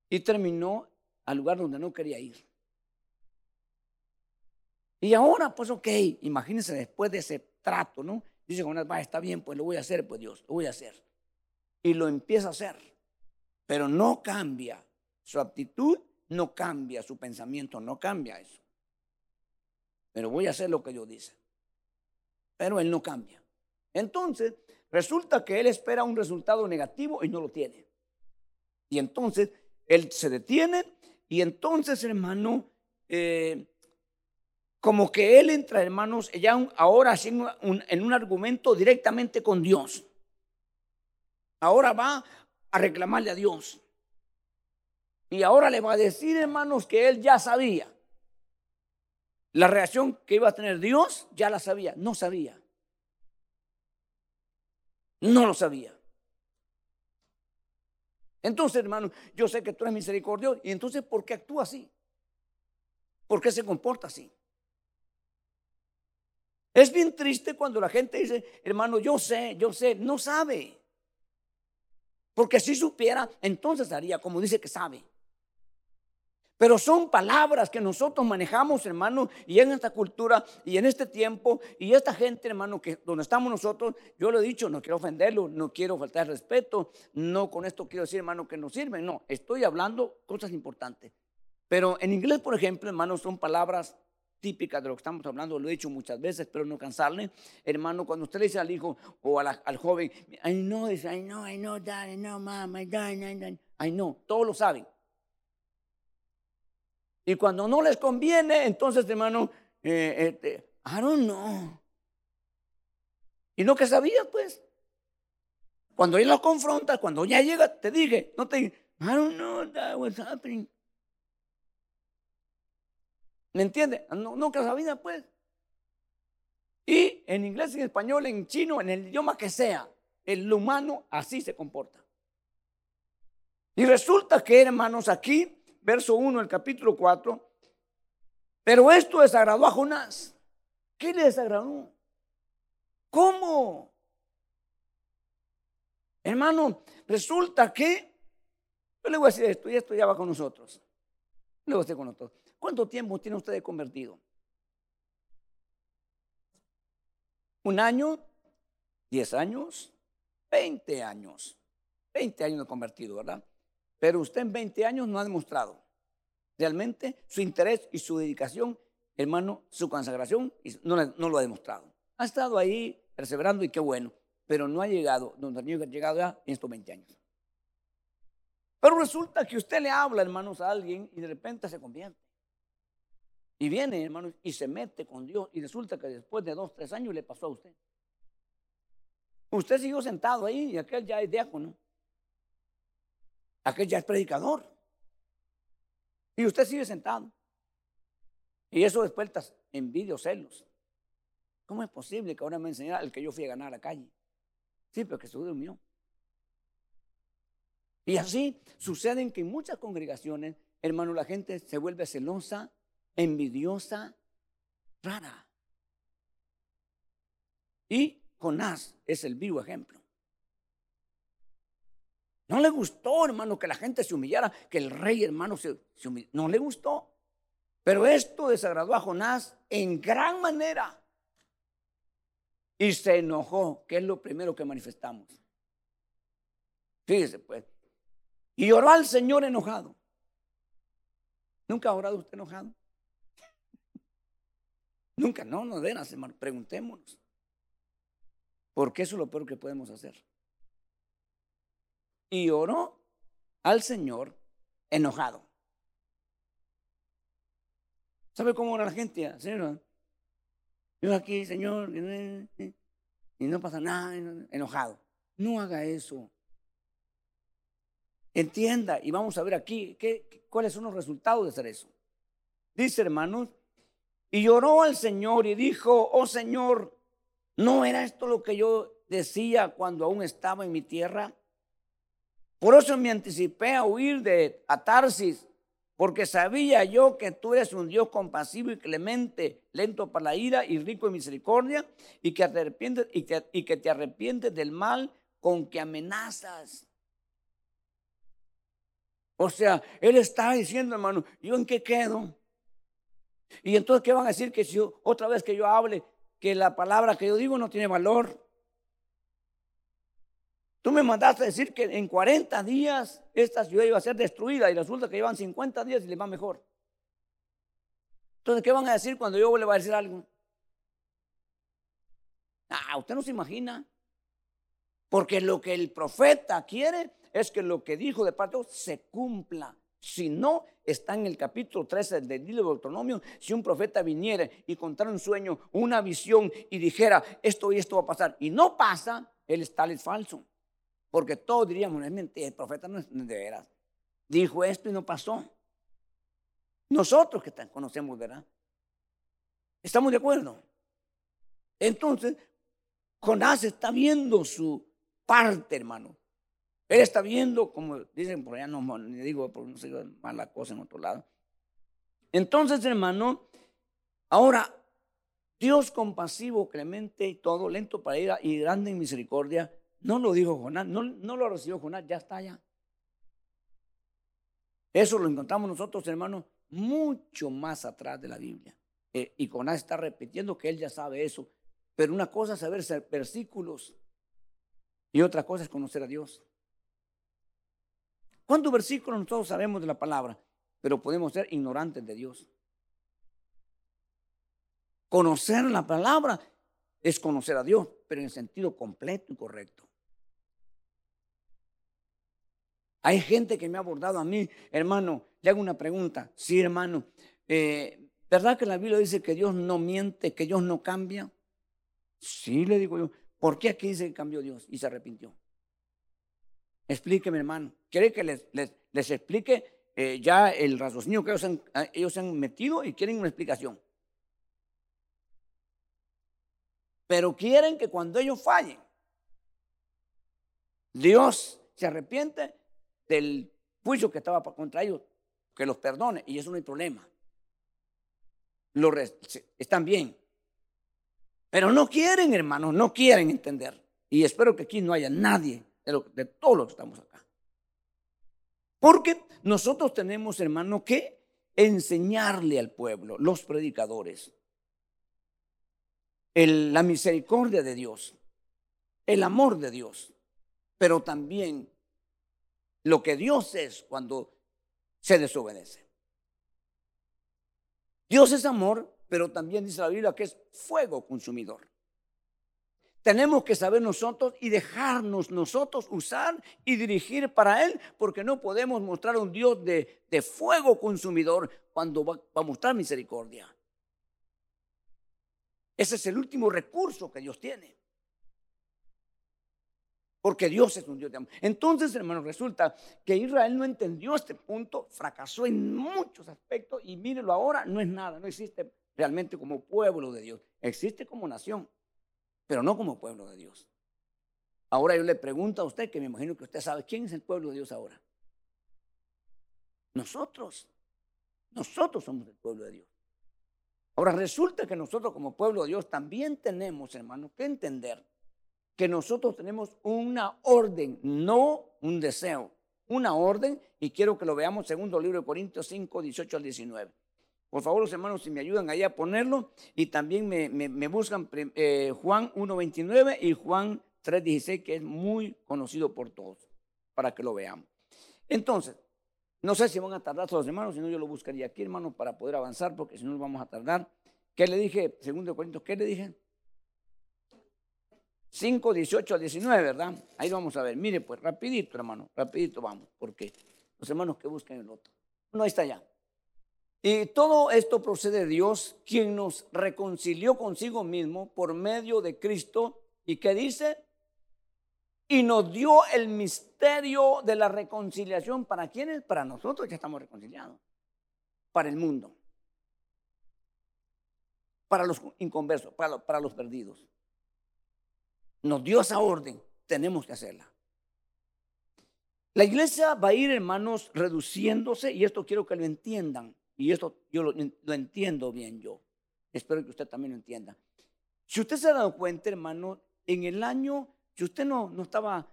Y terminó al lugar donde no quería ir. Y ahora, pues ok, imagínense después de ese trato, ¿no? Dice Jonás, va, está bien, pues lo voy a hacer, pues Dios, lo voy a hacer. Y lo empieza a hacer. Pero no cambia. Su actitud no cambia, su pensamiento no cambia eso. Pero voy a hacer lo que Dios dice. Pero él no cambia. Entonces, resulta que él espera un resultado negativo y no lo tiene. Y entonces él se detiene y entonces, hermano, eh, como que él entra, hermanos, ya ahora en un argumento directamente con Dios. Ahora va a reclamarle a Dios. Y ahora le va a decir, hermanos, que él ya sabía. La reacción que iba a tener Dios, ya la sabía. No sabía. No lo sabía. Entonces, hermano, yo sé que tú eres misericordioso. Y entonces, ¿por qué actúa así? ¿Por qué se comporta así? Es bien triste cuando la gente dice, hermano, yo sé, yo sé, no sabe. Porque si supiera, entonces haría como dice que sabe. Pero son palabras que nosotros manejamos, hermano, y en esta cultura y en este tiempo, y esta gente, hermano, que donde estamos nosotros, yo lo he dicho, no quiero ofenderlo, no quiero faltar respeto, no con esto quiero decir, hermano, que no sirven, no, estoy hablando cosas importantes. Pero en inglés, por ejemplo, hermano, son palabras típicas de lo que estamos hablando, lo he dicho muchas veces, pero no cansarle. Hermano, cuando usted le dice al hijo o al joven, I know this, I know, I know that, I know mom, I know, I know, I know, todos lo saben. Y cuando no les conviene, entonces, hermano, eh, este, I don't know. Y no que sabías, pues. Cuando él lo confronta, cuando ya llega, te dije, no te I don't know that was happening. ¿Me entiende? No, que sabía, pues. Y en inglés, en español, en chino, en el idioma que sea, el humano así se comporta. Y resulta que, hermanos, aquí verso 1 del capítulo 4. Pero esto desagradó a Jonás. ¿Qué le desagradó? ¿Cómo? Hermano, resulta que, yo le voy a decir esto, y esto ya va con nosotros. A decir con nosotros. ¿Cuánto tiempo tiene usted de convertido? ¿Un año? ¿Diez años? ¿Veinte años? Veinte años de convertido, ¿verdad? Pero usted en 20 años no ha demostrado realmente su interés y su dedicación, hermano, su consagración, no, no lo ha demostrado. Ha estado ahí perseverando y qué bueno. pero no ha llegado donde ha llegado ya en estos 20 años. Pero resulta que usted le habla, hermanos, a alguien y de repente se convierte. Y viene, hermanos, y se mete con Dios. Y resulta que después de dos, tres años le pasó a usted. Usted siguió sentado ahí y aquel ya es diácono. Aquel ya es predicador. Y usted sigue sentado. Y eso despierta envidia o celos. ¿Cómo es posible que ahora me enseñara el que yo fui a ganar a la calle? Sí, pero que se durmió. Y así sucede que en muchas congregaciones, hermano, la gente se vuelve celosa, envidiosa, rara. Y Jonás es el vivo ejemplo. No le gustó, hermano, que la gente se humillara, que el rey, hermano, se, humillara. No le gustó. Pero esto desagradó a Jonás en gran manera. Y se enojó, que es lo primero que manifestamos. Fíjese, pues. Y oró al Señor enojado. ¿Nunca ha orado usted enojado? Nunca, no, no den, hermano. Preguntémonos. Porque eso es lo peor que podemos hacer. Y oró al Señor enojado. ¿Sabe cómo ora la gente? Señor, yo aquí, Señor, y no pasa nada, enojado. No haga eso. Entienda, y vamos a ver aquí qué, cuáles son los resultados de hacer eso. Dice, hermanos, y lloró al Señor y dijo, oh Señor, ¿no era esto lo que yo decía cuando aún estaba en mi tierra? Por eso me anticipé a huir de Atarsis, porque sabía yo que tú eres un Dios compasivo y clemente, lento para la ira y rico en misericordia, y que y, y que te arrepientes del mal con que amenazas. O sea, él está diciendo, hermano, ¿yo en qué quedo? Y entonces, ¿qué van a decir? Que si otra vez que yo hable, que la palabra que yo digo no tiene valor. Tú me mandaste a decir que en 40 días esta ciudad iba a ser destruida y resulta que llevan 50 días y le va mejor. Entonces, ¿qué van a decir cuando yo le voy a decir algo? Ah, usted no se imagina. Porque lo que el profeta quiere es que lo que dijo de parte de Dios se cumpla. Si no, está en el capítulo 13 del libro de Deuteronomio. Si un profeta viniera y contara un sueño, una visión y dijera esto y esto va a pasar y no pasa, él es falso. Porque todos diríamos, es mentira, el profeta no es de veras. Dijo esto y no pasó. Nosotros que conocemos, ¿verdad? ¿Estamos de acuerdo? Entonces, Jonás está viendo su parte, hermano. Él está viendo, como dicen por allá, no digo porque no se mala cosa en otro lado. Entonces, hermano, ahora, Dios compasivo, clemente y todo, lento para ir y grande en misericordia, no lo dijo Jonás, no, no lo recibió Jonás, ya está allá. Eso lo encontramos nosotros, hermano, mucho más atrás de la Biblia. Eh, y Jonás está repitiendo que él ya sabe eso. Pero una cosa es saber versículos y otra cosa es conocer a Dios. ¿Cuántos versículos nosotros sabemos de la palabra? Pero podemos ser ignorantes de Dios. Conocer la palabra es conocer a Dios, pero en sentido completo y correcto. Hay gente que me ha abordado a mí, hermano, le hago una pregunta. Sí, hermano, eh, ¿verdad que la Biblia dice que Dios no miente, que Dios no cambia? Sí, le digo yo. ¿Por qué aquí dice que cambió Dios y se arrepintió? Explíqueme, hermano. ¿Quiere que les, les, explique eh, ya el raciocinio que ellos han, ah, han metido y quieren una explicación? Pero quieren que cuando ellos fallen, Dios se arrepiente del juicio que estaba contra ellos, que los perdone, y eso no hay problema. Lo están bien. Pero no quieren, hermanos, no quieren entender. Y espero que aquí no haya nadie de, todos los que estamos acá. Porque nosotros tenemos, hermano, que enseñarle al pueblo, los predicadores, la misericordia de Dios, el amor de Dios, pero también lo que Dios es cuando se desobedece. Dios es amor, pero también dice la Biblia que es fuego consumidor. Tenemos que saber nosotros y dejarnos nosotros usar y dirigir para Él, porque no podemos mostrar un Dios de, fuego consumidor cuando va, va a mostrar misericordia. Ese es el último recurso que Dios tiene. Porque Dios es un Dios de amor. Entonces, hermanos, resulta que Israel no entendió este punto, fracasó en muchos aspectos y mírelo ahora, no es nada, no existe realmente como pueblo de Dios. Existe como nación, pero no como pueblo de Dios. Ahora yo le pregunto a usted, que me imagino que usted sabe, ¿quién es el pueblo de Dios ahora? Nosotros. Nosotros somos el pueblo de Dios. Ahora resulta que nosotros como pueblo de Dios también tenemos, hermanos, que entender que nosotros tenemos una orden, no un deseo, una orden, y quiero que lo veamos segundo libro de Corintios 5, 18 al 19. Por favor, los hermanos, si me ayudan ahí a ponerlo, y también me, buscan eh, Juan 1, 29 y Juan 3, 16, que es muy conocido por todos, para que lo veamos. Entonces, no sé si van a tardar todos los hermanos, si no yo lo buscaría aquí, hermano, para poder avanzar, porque si no vamos a tardar. ¿Qué le dije? Segundo Corintios, ¿qué le dije? 5, 18 a 19, ¿verdad? Ahí vamos a ver. Mire, pues, rapidito, hermano, rapidito vamos, porque los hermanos que buscan el otro. No, está ya. Y todo esto procede de Dios, quien nos reconcilió consigo mismo por medio de Cristo. ¿Y qué dice? y nos dio el misterio de la reconciliación. ¿Para quiénes? Para nosotros ya estamos reconciliados. Para el mundo. Para los inconversos, para, para los perdidos. Nos dio esa orden, tenemos que hacerla. La iglesia va a ir, hermanos, reduciéndose, y esto quiero que lo entiendan, y esto yo lo, entiendo bien yo. Espero que usted también lo entienda. Si usted se ha dado cuenta, hermano, en el año si usted no, no estaba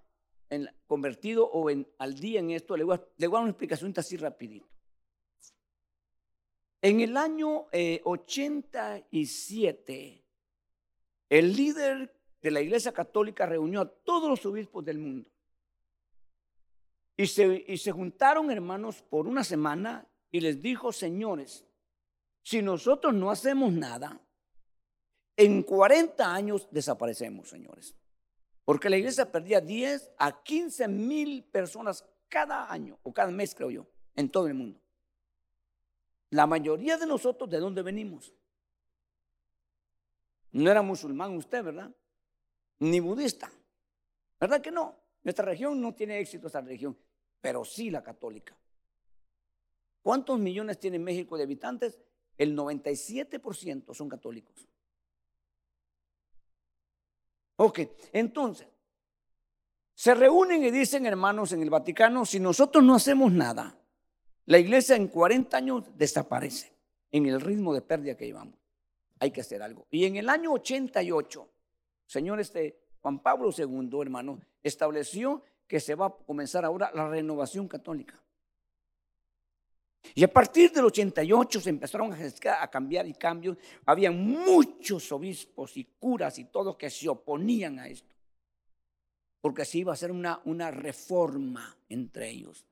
convertido o en, al día en esto, le voy, a, le voy a dar una explicación así rapidito. En el año 87, eh, el líder de la Iglesia Católica reunió a todos los obispos del mundo. Y se, y se juntaron, hermanos, por una semana y les dijo, señores, si nosotros no hacemos nada, en 40 años desaparecemos, señores. Porque la iglesia perdía 10 a 15 mil personas cada año, o cada mes creo yo, en todo el mundo. La mayoría de nosotros, ¿de dónde venimos? No era musulmán usted, ¿verdad? Ni budista. ¿Verdad que no? Nuestra región no tiene éxito esa región, pero sí la católica. ¿Cuántos millones tiene México de habitantes? El 97% son católicos. Ok, entonces, se reúnen y dicen, hermanos, en el Vaticano, si nosotros no hacemos nada, la iglesia en 40 años desaparece en el ritmo de pérdida que llevamos. Hay que hacer algo. Y en el año 88, señor este Juan Pablo II, hermano, estableció que se va a comenzar ahora la renovación católica. Y a partir del 88 se empezaron a cambiar y cambios. Había muchos obispos y curas y todos que se oponían a esto. Porque así iba a ser una, una reforma entre ellos.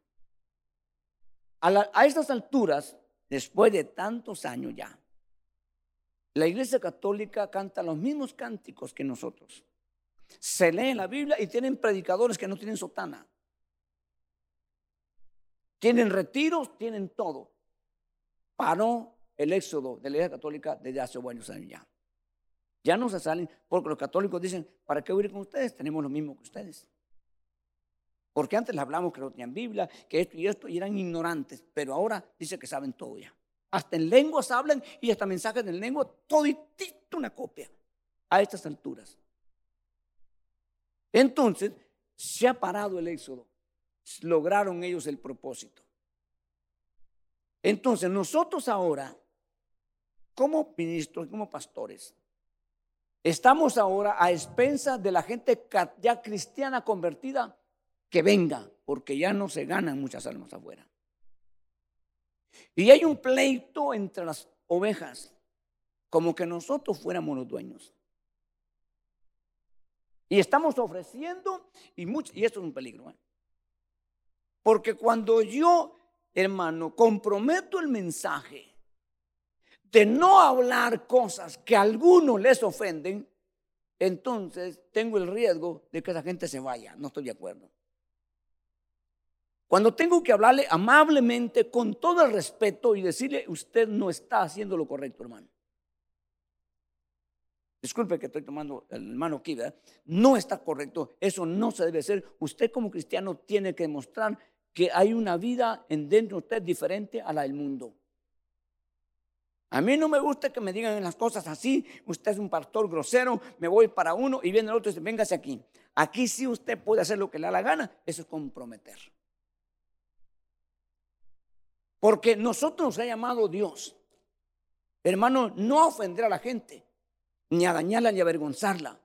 A, a estas alturas, después de tantos años ya, la Iglesia Católica canta los mismos cánticos que nosotros. Se lee la Biblia y tienen predicadores que no tienen sotana. Tienen retiros, tienen todo. Paró el éxodo de la Iglesia Católica desde hace buenos años ya. Ya no se salen porque los católicos dicen, ¿para qué huir con ustedes? Tenemos lo mismo que ustedes. Porque antes les hablamos que no tenían Biblia, que esto y esto, y eran ignorantes, pero ahora dice que saben todo ya. Hasta en lenguas hablan y hasta mensajes en lengua, y una copia a estas alturas. Entonces, se ha parado el éxodo lograron ellos el propósito. Entonces, nosotros ahora, como ministros, como pastores, estamos ahora a expensas de la gente ya cristiana convertida que venga, porque ya no se ganan muchas almas afuera. Y hay un pleito entre las ovejas, como que nosotros fuéramos los dueños. Y estamos ofreciendo, y, mucho, y esto es un peligro. ¿eh? Porque cuando yo, hermano, comprometo el mensaje de no hablar cosas que a algunos les ofenden, entonces tengo el riesgo de que esa gente se vaya. No estoy de acuerdo. Cuando tengo que hablarle amablemente, con todo el respeto y decirle, usted no está haciendo lo correcto, hermano. Disculpe que estoy tomando el hermano aquí, ¿verdad? No está correcto, eso no se debe hacer. Usted como cristiano tiene que demostrar que hay una vida en dentro de usted diferente a la del mundo. A mí no me gusta que me digan las cosas así. Usted es un pastor grosero, me voy para uno y viene el otro y dice, véngase aquí. Aquí sí usted puede hacer lo que le da la gana. Eso es comprometer. Porque nosotros nos ha llamado Dios, hermano, no ofender a la gente, ni a dañarla ni a avergonzarla,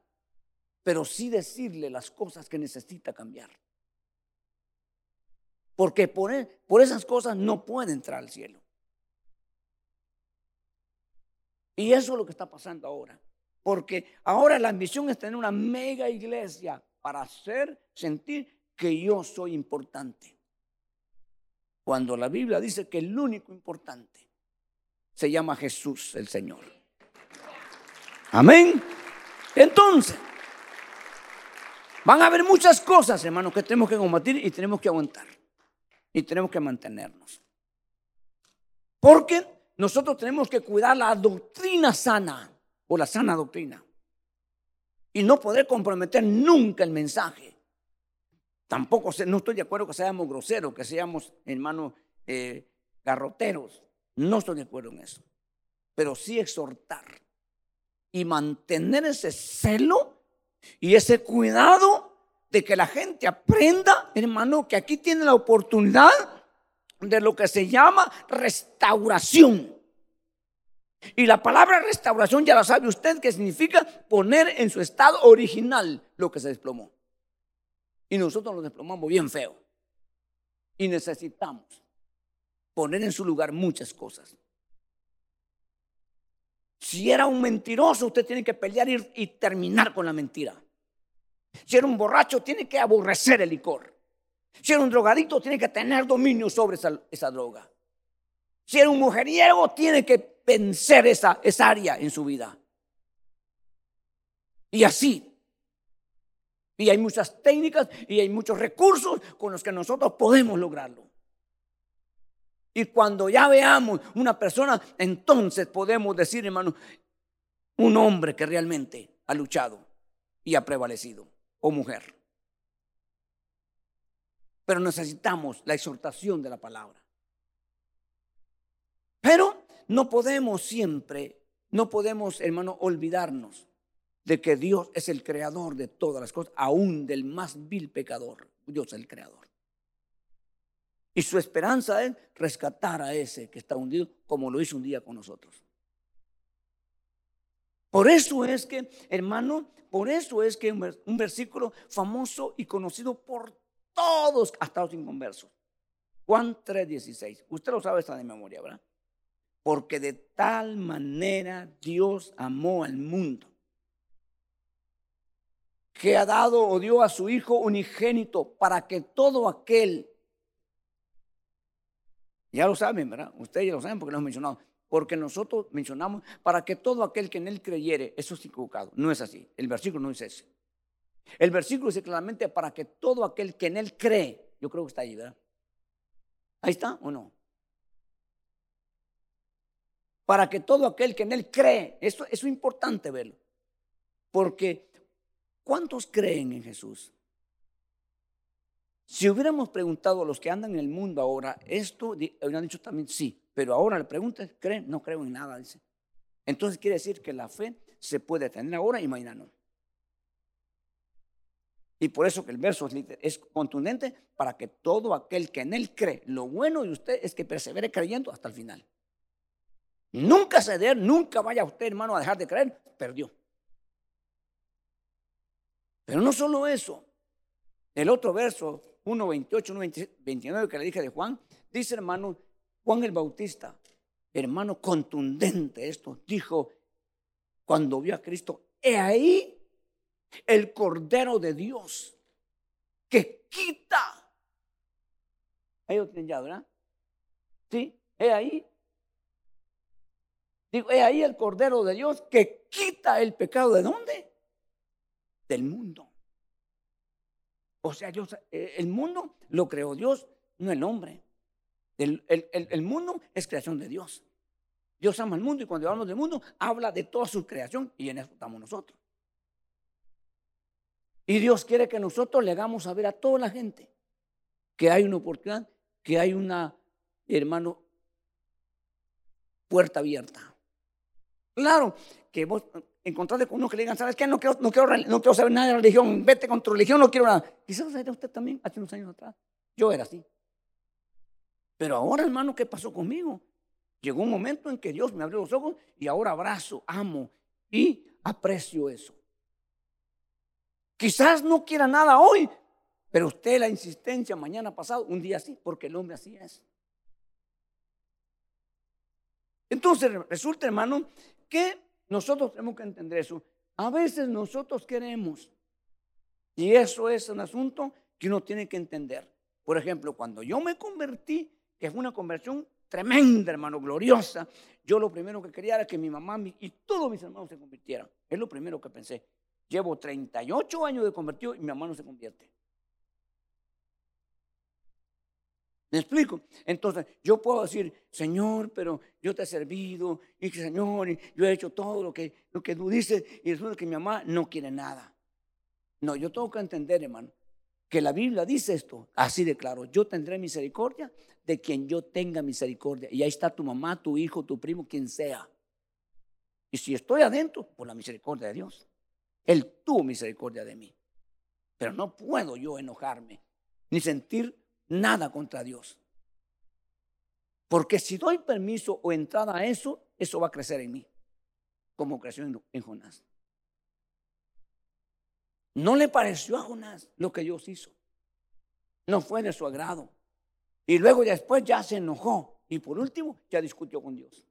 pero sí decirle las cosas que necesita cambiar. Porque por, e, por esas cosas no puede entrar al cielo. Y eso es lo que está pasando ahora. Porque ahora la ambición es tener una mega iglesia para hacer sentir que yo soy importante. Cuando la Biblia dice que el único importante se llama Jesús el Señor. Amén. Entonces, van a haber muchas cosas, hermanos, que tenemos que combatir y tenemos que aguantar. Y tenemos que mantenernos. Porque nosotros tenemos que cuidar la doctrina sana o la sana doctrina. Y no poder comprometer nunca el mensaje. Tampoco no estoy de acuerdo que seamos groseros, que seamos hermanos eh, garroteros. No estoy de acuerdo en eso. Pero sí exhortar y mantener ese celo y ese cuidado de que la gente aprenda, hermano, que aquí tiene la oportunidad de lo que se llama restauración. Y la palabra restauración ya la sabe usted que significa poner en su estado original lo que se desplomó. Y nosotros nos desplomamos bien feo. Y necesitamos poner en su lugar muchas cosas. Si era un mentiroso, usted tiene que pelear y, terminar con la mentira. Si era un borracho, tiene que aborrecer el licor. Si era un drogadito, tiene que tener dominio sobre esa, esa droga. Si era un mujeriego, tiene que vencer esa, esa área en su vida. Y así y hay muchas técnicas y hay muchos recursos con los que nosotros podemos lograrlo. Y cuando ya veamos una persona, entonces podemos decir, hermano, un hombre que realmente ha luchado y ha prevalecido, o mujer. Pero necesitamos la exhortación de la palabra. Pero no podemos siempre, no podemos, hermano, olvidarnos de que Dios es el creador de todas las cosas, aún del más vil pecador. Dios es el creador. Y su esperanza es rescatar a ese que está hundido como lo hizo un día con nosotros. Por eso es que, hermano, por eso es que un versículo famoso y conocido por todos hasta los inconversos. Juan 3:16. Usted lo sabe, está de memoria, ¿verdad? Porque de tal manera Dios amó al mundo que ha dado o dio a su Hijo unigénito para que todo aquel, ya lo saben, ¿verdad? Ustedes ya lo saben porque lo hemos mencionado, porque nosotros mencionamos para que todo aquel que en él creyere, eso es equivocado, no es así, el versículo no es ese. El versículo dice claramente para que todo aquel que en él cree, yo creo que está ahí, ¿verdad? Ahí está o no? Para que todo aquel que en él cree, eso, eso es importante verlo, porque ¿Cuántos creen en Jesús? Si hubiéramos preguntado a los que andan en el mundo ahora, esto hubieran dicho también sí, pero ahora la pregunta ¿creen? No creo en nada, dice. Entonces quiere decir que la fe se puede tener ahora y mañana no. Y por eso que el verso es contundente para que todo aquel que en él cree, lo bueno de usted es que persevere creyendo hasta el final. Nunca ceder, nunca vaya usted, hermano, a dejar de creer, perdió. Pero no solo eso. El otro verso, 1.28, 29 que le dije de Juan, dice hermano, Juan el Bautista, hermano contundente esto, dijo cuando vio a Cristo, he ahí el Cordero de Dios que quita. Ahí lo tienen ya, ¿verdad? Sí, he ahí. Digo, he ahí el Cordero de Dios que quita el pecado de dónde? del mundo. O sea, eh, el mundo lo creó Dios, no el hombre. El, el, mundo es creación de Dios. Dios ama el mundo y cuando hablamos del mundo, habla de toda su creación y en eso estamos nosotros. Y Dios quiere que nosotros le hagamos saber a toda la gente que hay una oportunidad, que hay una, hermano, puerta abierta. Claro, que vos encontraste con uno que le digan, ¿sabes qué? No quiero, no quiero, no quiero saber nada de religión, vete con tu religión, no quiero nada. Quizás era usted también hace unos años atrás. Yo era así. Pero ahora, hermano, ¿qué pasó conmigo? Llegó un momento en que Dios me abrió los ojos y ahora abrazo, amo y aprecio eso. Quizás no quiera nada hoy, pero usted la insistencia mañana pasado, un día así, porque el hombre así es. Entonces resulta, hermano, que nosotros tenemos que entender eso. A veces nosotros queremos, y eso es un asunto que uno tiene que entender. Por ejemplo, cuando yo me convertí, que fue una conversión tremenda, hermano, gloriosa, yo lo primero que quería era que mi mamá y todos mis hermanos se convirtieran. Es lo primero que pensé. Llevo 38 años de convertido y mi mamá no se convierte. ¿Me explico? Entonces, yo puedo decir, Señor, pero yo te he servido, y Señor, yo he hecho todo lo que, lo que tú dices, y resulta que mi mamá no quiere nada. No, yo tengo que entender, hermano, que la Biblia dice esto, así de claro, yo tendré misericordia de quien yo tenga misericordia. Y ahí está tu mamá, tu hijo, tu primo, quien sea. Y si estoy adentro, por la misericordia de Dios. Él tuvo misericordia de mí. Pero no puedo yo enojarme, ni sentir nada contra Dios. Porque si doy permiso o entrada a eso, eso va a crecer en mí, como creció en, Jonás. No le pareció a Jonás lo que Dios hizo. No fue de su agrado. Y luego después ya se enojó. Y por último, ya discutió con Dios.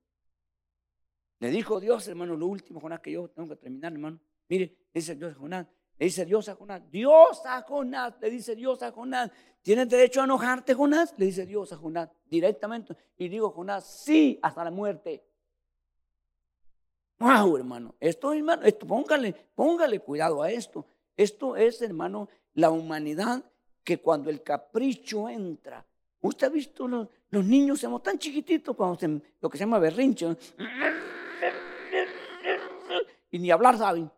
Le dijo Dios, hermano, lo último, Jonás, que yo tengo que terminar, hermano. Mire, dice Dios Jonás, le dice Dios a Jonás, Dios a Jonás, le dice Dios a Jonás, ¿tienes derecho a enojarte, Jonás? Le dice Dios a Jonás directamente. Y digo, Jonás, sí, hasta la muerte. Wow, hermano, esto, hermano, esto, póngale, póngale cuidado a esto. Esto es, hermano, la humanidad que cuando el capricho entra, usted ha visto los, niños, somos tan chiquititos, cuando lo que se llama berrinche, y ni hablar saben.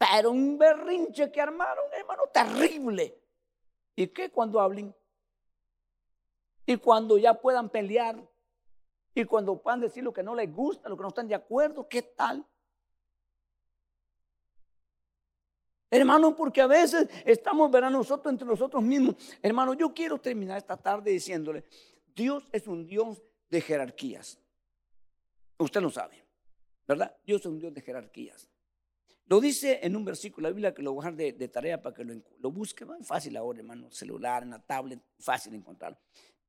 Pero un berrinche que armaron, hermano, terrible. ¿Y qué cuando hablen? Y cuando ya puedan pelear. Y cuando puedan decir lo que no les gusta, lo que no están de acuerdo, ¿qué tal? Hermano, porque a veces estamos, verán nosotros entre nosotros mismos. Hermano, yo quiero terminar esta tarde diciéndole, Dios es un Dios de jerarquías. Usted lo sabe, ¿verdad? Dios es un Dios de jerarquías. Lo dice en un versículo de la Biblia que lo voy a dejar de, tarea para que lo, lo busque. Es fácil ahora, hermano, celular, en la tablet, fácil encontrarlo.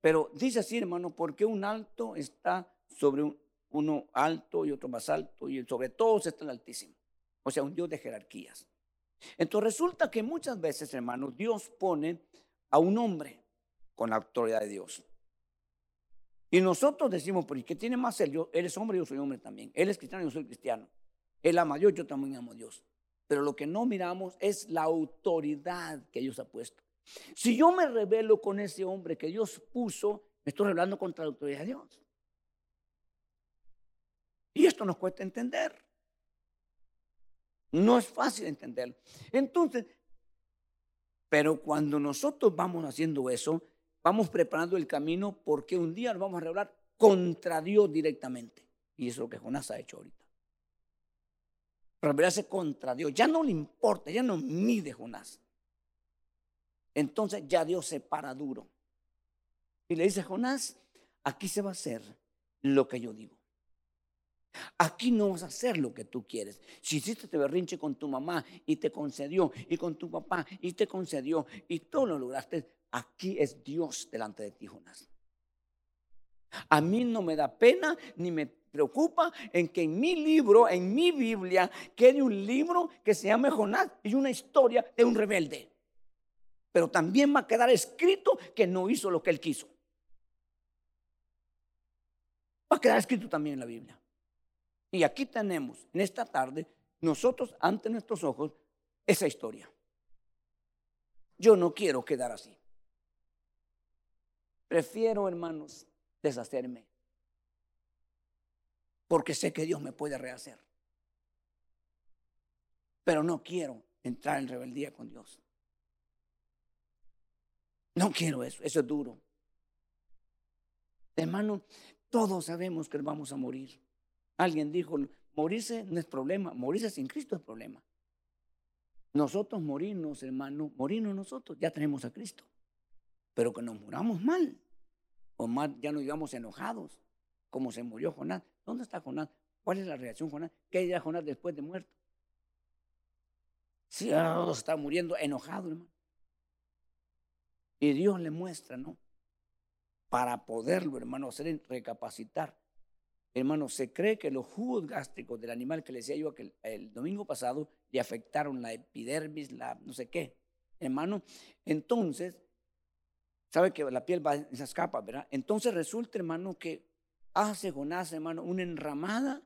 Pero dice así, hermano, porque un alto está sobre uno alto y otro más alto y sobre todos está el altísimo. O sea, un Dios de jerarquías. Entonces resulta que muchas veces, hermano, Dios pone a un hombre con la autoridad de Dios. Y nosotros decimos, ¿por qué tiene más él? Yo, él es hombre, yo soy hombre también. Él es cristiano, yo soy cristiano. Él ama a Dios, yo también amo a Dios. Pero lo que no miramos es la autoridad que Dios ha puesto. Si yo me revelo con ese hombre que Dios puso, me estoy rebelando contra la autoridad de Dios. Y esto nos cuesta entender. No es fácil entenderlo. Entonces, pero cuando nosotros vamos haciendo eso, vamos preparando el camino porque un día nos vamos a revelar contra Dios directamente. Y eso es lo que Jonás ha hecho ahorita rebelarse contra Dios. Ya no le importa, ya no mide Jonás. Entonces ya Dios se para duro. Y le dice, Jonás, aquí se va a hacer lo que yo digo. Aquí no vas a hacer lo que tú quieres. Si hiciste te berrinche con tu mamá y te concedió, y con tu papá y te concedió, y tú lo lograste, aquí es Dios delante de ti, Jonás. A mí no me da pena ni me preocupa en que en mi libro, en mi Biblia, quede un libro que se llame Jonás y una historia de un rebelde. Pero también va a quedar escrito que no hizo lo que él quiso. Va a quedar escrito también en la Biblia. Y aquí tenemos, en esta tarde, nosotros ante nuestros ojos, esa historia. Yo no quiero quedar así. Prefiero, hermanos, deshacerme. Porque sé que Dios me puede rehacer. Pero no quiero entrar en rebeldía con Dios. No quiero eso, eso es duro. Hermano, todos sabemos que vamos a morir. Alguien dijo, morirse no es problema, morirse sin Cristo es problema. Nosotros morirnos, hermano, morirnos nosotros, ya tenemos a Cristo. Pero que nos muramos mal, o mal ya nos digamos enojados, como se murió Jonás. ¿Dónde está Jonás? ¿Cuál es la reacción Jonás? ¿Qué dirá Jonás después de muerto? Si oh, está muriendo enojado, hermano. Y Dios le muestra, ¿no? Para poderlo, hermano, hacer recapacitar. Hermano, se cree que los jugos gástricos del animal que le decía yo el, domingo pasado le afectaron la epidermis, la no sé qué. Hermano, entonces, sabe que la piel va en esas capas, ¿verdad? Entonces resulta, hermano, que hace Jonás, hermano, una enramada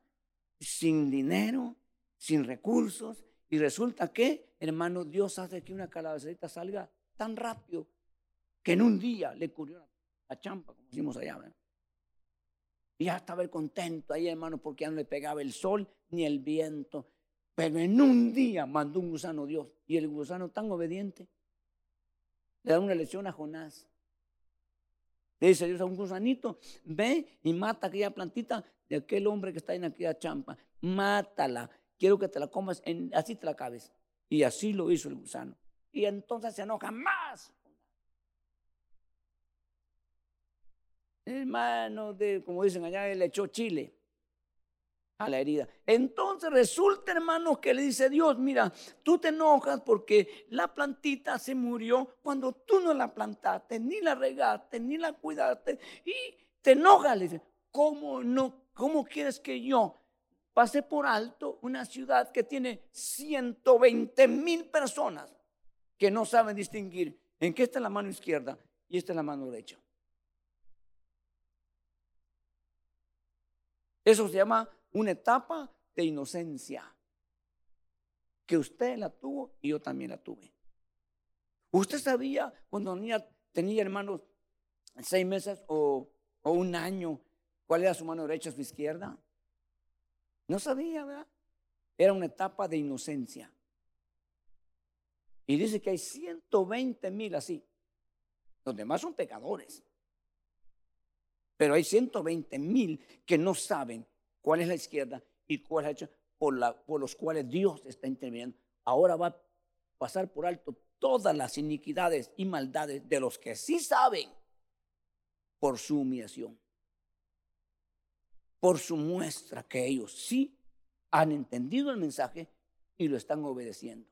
sin dinero, sin recursos, y resulta que, hermano, Dios hace que una calabacerita salga tan rápido que en un día le cubrió la champa, como decimos allá, ¿verdad? Y ya estaba contento ahí, hermano, porque ya no le pegaba el sol ni el viento. Pero en un día mandó un gusano Dios. Y el gusano tan obediente le da una lección a Jonás. Le dice Dios a un gusanito, ve y mata aquella plantita de aquel hombre que está en aquella champa. Mátala. Quiero que te la comas, así te la cabes. Y así lo hizo el gusano. Y entonces se enoja más. hermano, de, como dicen allá, le echó chile a la herida. Entonces resulta, hermano, que le dice Dios, mira, tú te enojas porque la plantita se murió cuando tú no la plantaste, ni la regaste, ni la cuidaste, y te enojas. Le dice, ¿cómo no? ¿Cómo quieres que yo pase por alto una ciudad que tiene 120 mil personas que no saben distinguir en qué está la mano izquierda y esta es la mano derecha? Eso se llama una etapa de inocencia. Que usted la tuvo y yo también la tuve. ¿Usted sabía cuando tenía, tenía hermanos seis meses o, o un año cuál era su mano derecha o su izquierda? No sabía, ¿verdad? Era una etapa de inocencia. Y dice que hay 120 mil así. Los demás son pecadores. Pero hay 120 mil que no saben cuál es la izquierda y cuál es la derecha, por, por los cuales Dios está interviniendo. Ahora va a pasar por alto todas las iniquidades y maldades de los que sí saben por su humillación, por su muestra que ellos sí han entendido el mensaje y lo están obedeciendo.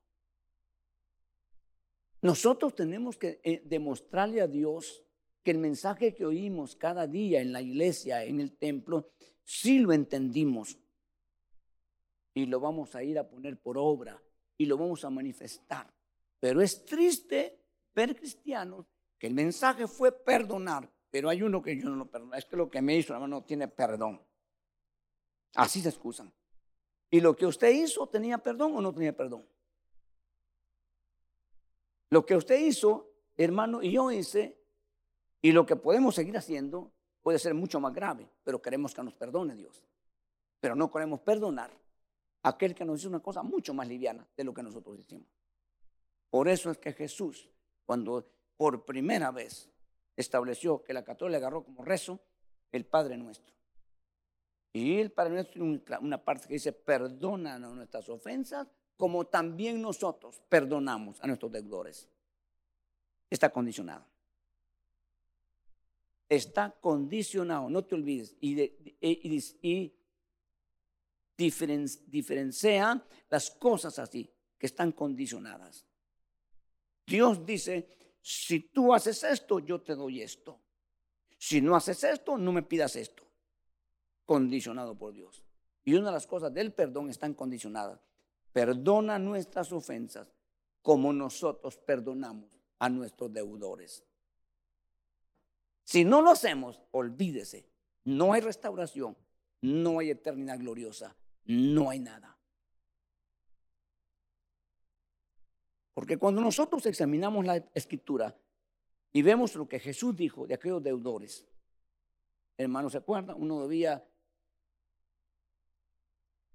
Nosotros tenemos que eh, demostrarle a Dios que el mensaje que oímos cada día en la iglesia, en el templo, sí lo entendimos y lo vamos a ir a poner por obra y lo vamos a manifestar. Pero es triste ver cristianos que el mensaje fue perdonar, pero hay uno que yo no lo perdono. Es que lo que me hizo, hermano, no tiene perdón. Así se excusan. ¿Y lo que usted hizo tenía perdón o no tenía perdón? Lo que usted hizo, hermano, y yo hice, y lo que podemos seguir haciendo puede ser mucho más grave, pero queremos que nos perdone Dios. Pero no queremos perdonar a aquel que nos hizo una cosa mucho más liviana de lo que nosotros hicimos. Por eso es que Jesús, cuando por primera vez estableció que la católica agarró como rezo el Padre Nuestro. Y el Padre Nuestro tiene una parte que dice, perdónanos nuestras ofensas, como también nosotros perdonamos a nuestros deudores. Está condicionado está condicionado, no te olvides, y, y, diferencia las cosas así, que están condicionadas. Dios dice, si tú haces esto, yo te doy esto. Si no haces esto, no me pidas esto. Condicionado por Dios. Y una de las cosas del perdón están condicionadas. Perdona nuestras ofensas como nosotros perdonamos a nuestros deudores. Si no lo hacemos, olvídese, no hay restauración, no hay eternidad gloriosa, no hay nada. Porque cuando nosotros examinamos la escritura y vemos lo que Jesús dijo de aquellos deudores, hermanos, ¿se acuerdan? Uno debía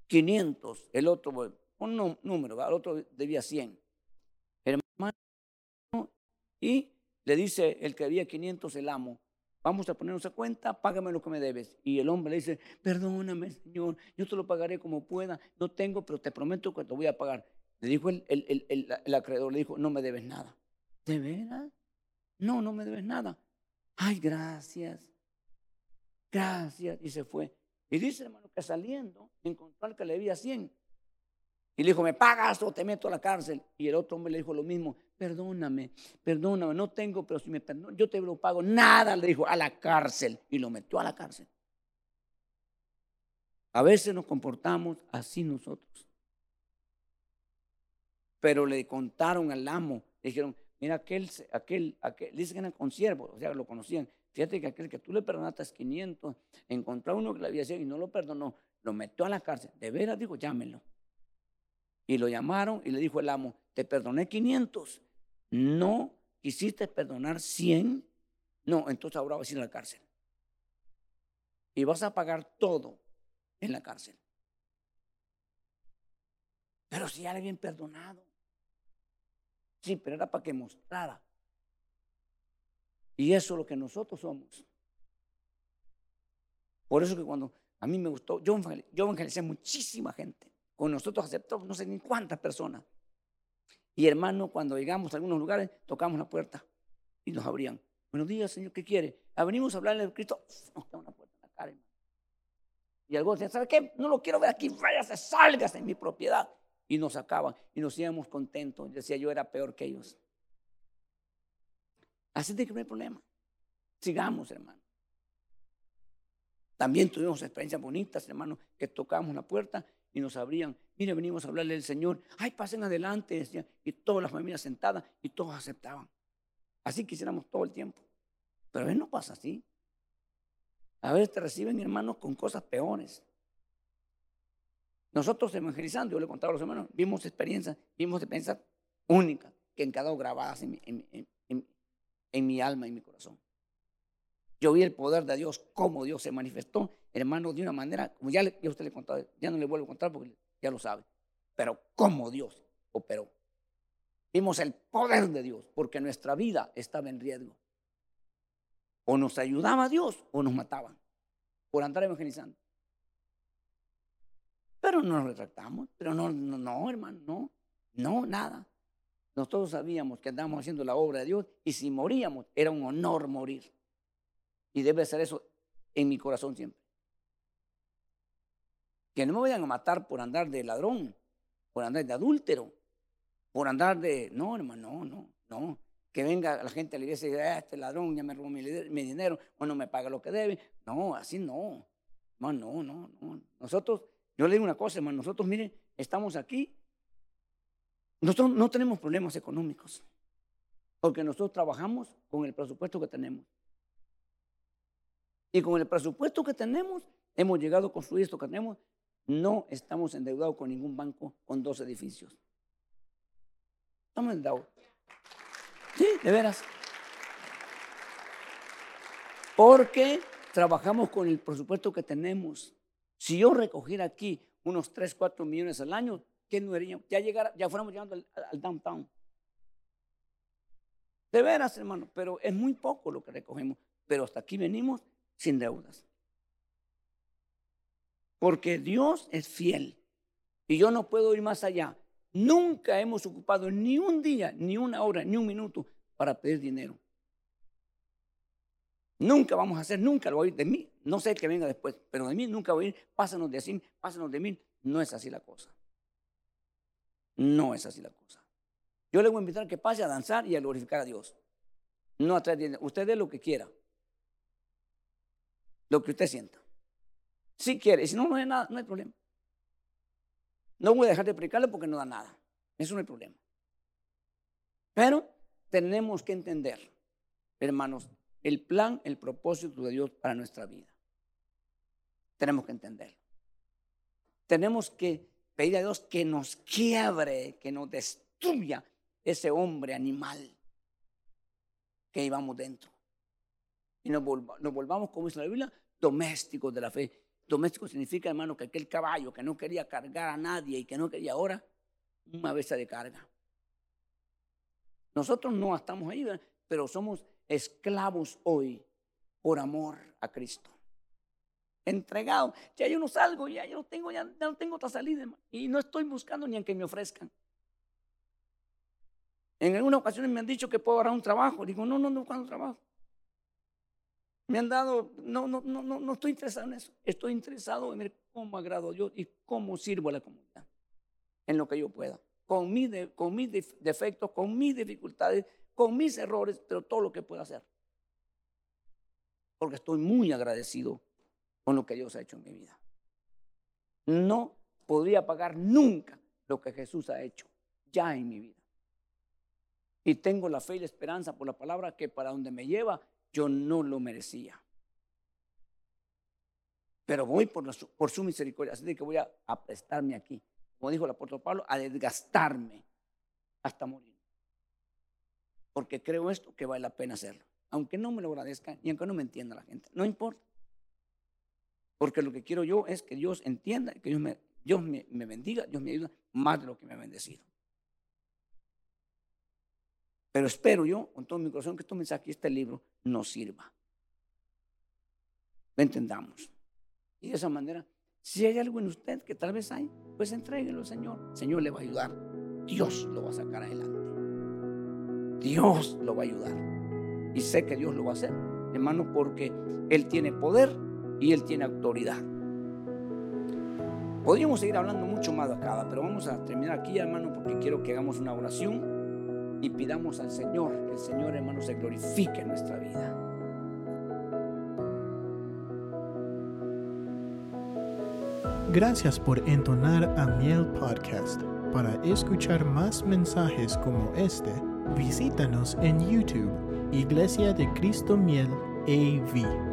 500, el otro, un número, el otro debía 100. Hermano, y le dice el que debía 500, el amo, vamos a ponernos a cuenta, págame lo que me debes. Y el hombre le dice, perdóname, Señor, yo te lo pagaré como pueda, no tengo, pero te prometo que te voy a pagar. Le dijo el, el, acreedor, le dijo, no me debes nada. ¿De veras? No, no me debes nada. Ay, gracias. Gracias. Y se fue. Y dice, hermano, que saliendo encontró al que le debía 100. Y le dijo, me pagas o te meto a la cárcel. Y el otro hombre le dijo lo mismo, perdóname, perdóname, no tengo, pero si me perdono, yo te lo pago. Nada, le dijo, a la cárcel. Y lo metió a la cárcel. A veces nos comportamos así nosotros. Pero le contaron al amo, le dijeron, mira, aquel, aquel, aquel, dice que eran consiervos, o sea, lo conocían. Fíjate que aquel que tú le perdonaste 500, encontró a uno que le había hecho y no lo perdonó, lo metió a la cárcel. De veras, dijo, llámenlo. Y lo llamaron y le dijo el amo, te perdoné 500, no quisiste perdonar 100, no, entonces ahora vas a ir a la cárcel. Y vas a pagar todo en la cárcel. Pero si ya le habían perdonado. Sí, pero era para que mostrara. Y eso es lo que nosotros somos. Por eso que cuando a mí me gustó, yo, evangelicé muchísima gente. Con nosotros aceptó no sé ni cuántas personas. Y hermano, cuando llegamos a algunos lugares, tocamos la puerta y nos abrían. Buenos días, Señor, ¿qué quiere? Ah, venimos a hablarle de Cristo. Nos da una puerta en la cara, hermano. Y algunos decían, ¿sabe qué? No lo quiero ver aquí, váyase, salgas en mi propiedad y nos sacaban y nos íbamos contentos. Decía yo era peor que ellos. Así de que no hay problema. Sigamos, hermano. También tuvimos experiencias bonitas, hermano, que tocamos la puerta y nos abrían. Mire, venimos a hablarle del Señor. Ay, pasen adelante, decían. Y todas las familias sentadas y todos aceptaban. Así quisiéramos todo el tiempo. Pero a veces no pasa así. A veces te reciben hermanos con cosas peores. Nosotros evangelizando, yo le contaba a los hermanos, vimos experiencias, vimos experiencias únicas que han quedado grabadas en mi, alma y mi corazón. Yo vi el poder de Dios, cómo Dios se manifestó, hermano, de una manera, como ya, le, usted le contaba, ya no le vuelvo a contar porque ya lo sabe, pero cómo Dios operó. Vimos el poder de Dios, porque nuestra vida estaba en riesgo. O nos ayudaba Dios o nos mataban por andar evangelizando. Pero no nos retractamos, pero no, no, no, hermano, no, no, nada. Nosotros sabíamos que andábamos haciendo la obra de Dios y si moríamos era un honor morir. Y debe ser eso en mi corazón siempre. Que no me vayan a matar por andar de ladrón, por andar de adúltero, por andar de... No, hermano, no, no, no. Que venga la gente a la iglesia y diga, ah, este ladrón ya me robó mi, dinero o no me paga lo que debe. No, así no. No, no, no, no. Nosotros yo le digo una cosa, hermano, nosotros, miren, estamos aquí, nosotros no tenemos problemas económicos, porque nosotros trabajamos con el presupuesto que tenemos. Y con el presupuesto que tenemos, hemos llegado a construir esto que tenemos, no estamos endeudados con ningún banco con dos edificios. Estamos endeudados. Sí, de veras. Porque trabajamos con el presupuesto que tenemos. Si yo recogiera aquí unos 3, 4 millones al año, ¿qué no? Ya, llegara, ya fuéramos llegando al, downtown. De veras, hermano, pero es muy poco lo que recogemos. Pero hasta aquí venimos sin deudas. Porque Dios es fiel. Y yo no puedo ir más allá. Nunca hemos ocupado ni un día, ni una hora, ni un minuto para pedir dinero. Nunca vamos a hacer, nunca lo voy a oír de mí. No sé que venga después, pero de mí nunca voy a oír, pásanos de así, pásanos de mí. No es así la cosa. No es así la cosa. Yo le voy a invitar a que pase a danzar y a glorificar a Dios. No a traer dinero. Usted dé lo que quiera. Lo que usted sienta. Si quiere, si no, no hay nada, no hay problema. No voy a dejar de predicarle porque no da nada. Eso no hay problema. Pero tenemos que entender, hermanos, el plan, el propósito de Dios para nuestra vida. Tenemos que entenderlo. Tenemos que pedir a Dios que nos quiebre, que nos destruya ese hombre animal que íbamos dentro. Y nos, nos volvamos, como dice la Biblia, domésticos de la fe. Doméstico significa, hermano, que aquel caballo que no quería cargar a nadie y que no quería ahora, una vez de carga. Nosotros no estamos ahí, pero somos esclavos hoy por amor a Cristo. Entregado. Ya yo no salgo, ya yo no tengo, ya, no tengo otra salida. Y no estoy buscando ni en que me ofrezcan. En alguna ocasión me han dicho que puedo agarrar un trabajo. Digo, no, no, no, ¿cuándo trabajo? Me han dado, no, no, no, no, estoy interesado en eso. Estoy interesado en ver cómo agrado a Dios y cómo sirvo a la comunidad. En lo que yo pueda. Con, con mis defectos, con mis dificultades, con mis errores, pero todo lo que pueda hacer. Porque estoy muy agradecido con lo que Dios ha hecho en mi vida. No podría pagar nunca lo que Jesús ha hecho ya en mi vida. Y tengo la fe y la esperanza por la palabra que para donde me lleva yo no lo merecía. Pero voy por, por su misericordia. Así que voy a prestarme aquí, como dijo el apóstol Pablo, a desgastarme hasta morir. Porque creo esto que vale la pena hacerlo. Aunque no me lo agradezca y aunque no me entienda la gente. No importa. Porque lo que quiero yo es que Dios entienda, que Dios me, Dios me, me bendiga, Dios me ayuda más de lo que me ha bendecido. Pero espero yo, con todo mi corazón, que este mensaje, este libro, nos sirva. Lo entendamos. Y de esa manera, si hay algo en usted que tal vez hay, pues entréguelo, Señor. El Señor le va a ayudar. Dios lo va a sacar adelante. Dios lo va a ayudar. Y sé que Dios lo va a hacer, hermano, porque Él tiene poder y Él tiene autoridad. Podríamos seguir hablando mucho más de acá, pero vamos a terminar aquí, hermano, porque quiero que hagamos una oración y pidamos al Señor que el Señor, hermano, se glorifique en nuestra vida. Gracias por entonar a Miel Podcast. Para escuchar más mensajes como este, visítanos en YouTube, Iglesia de Cristo Miel AV.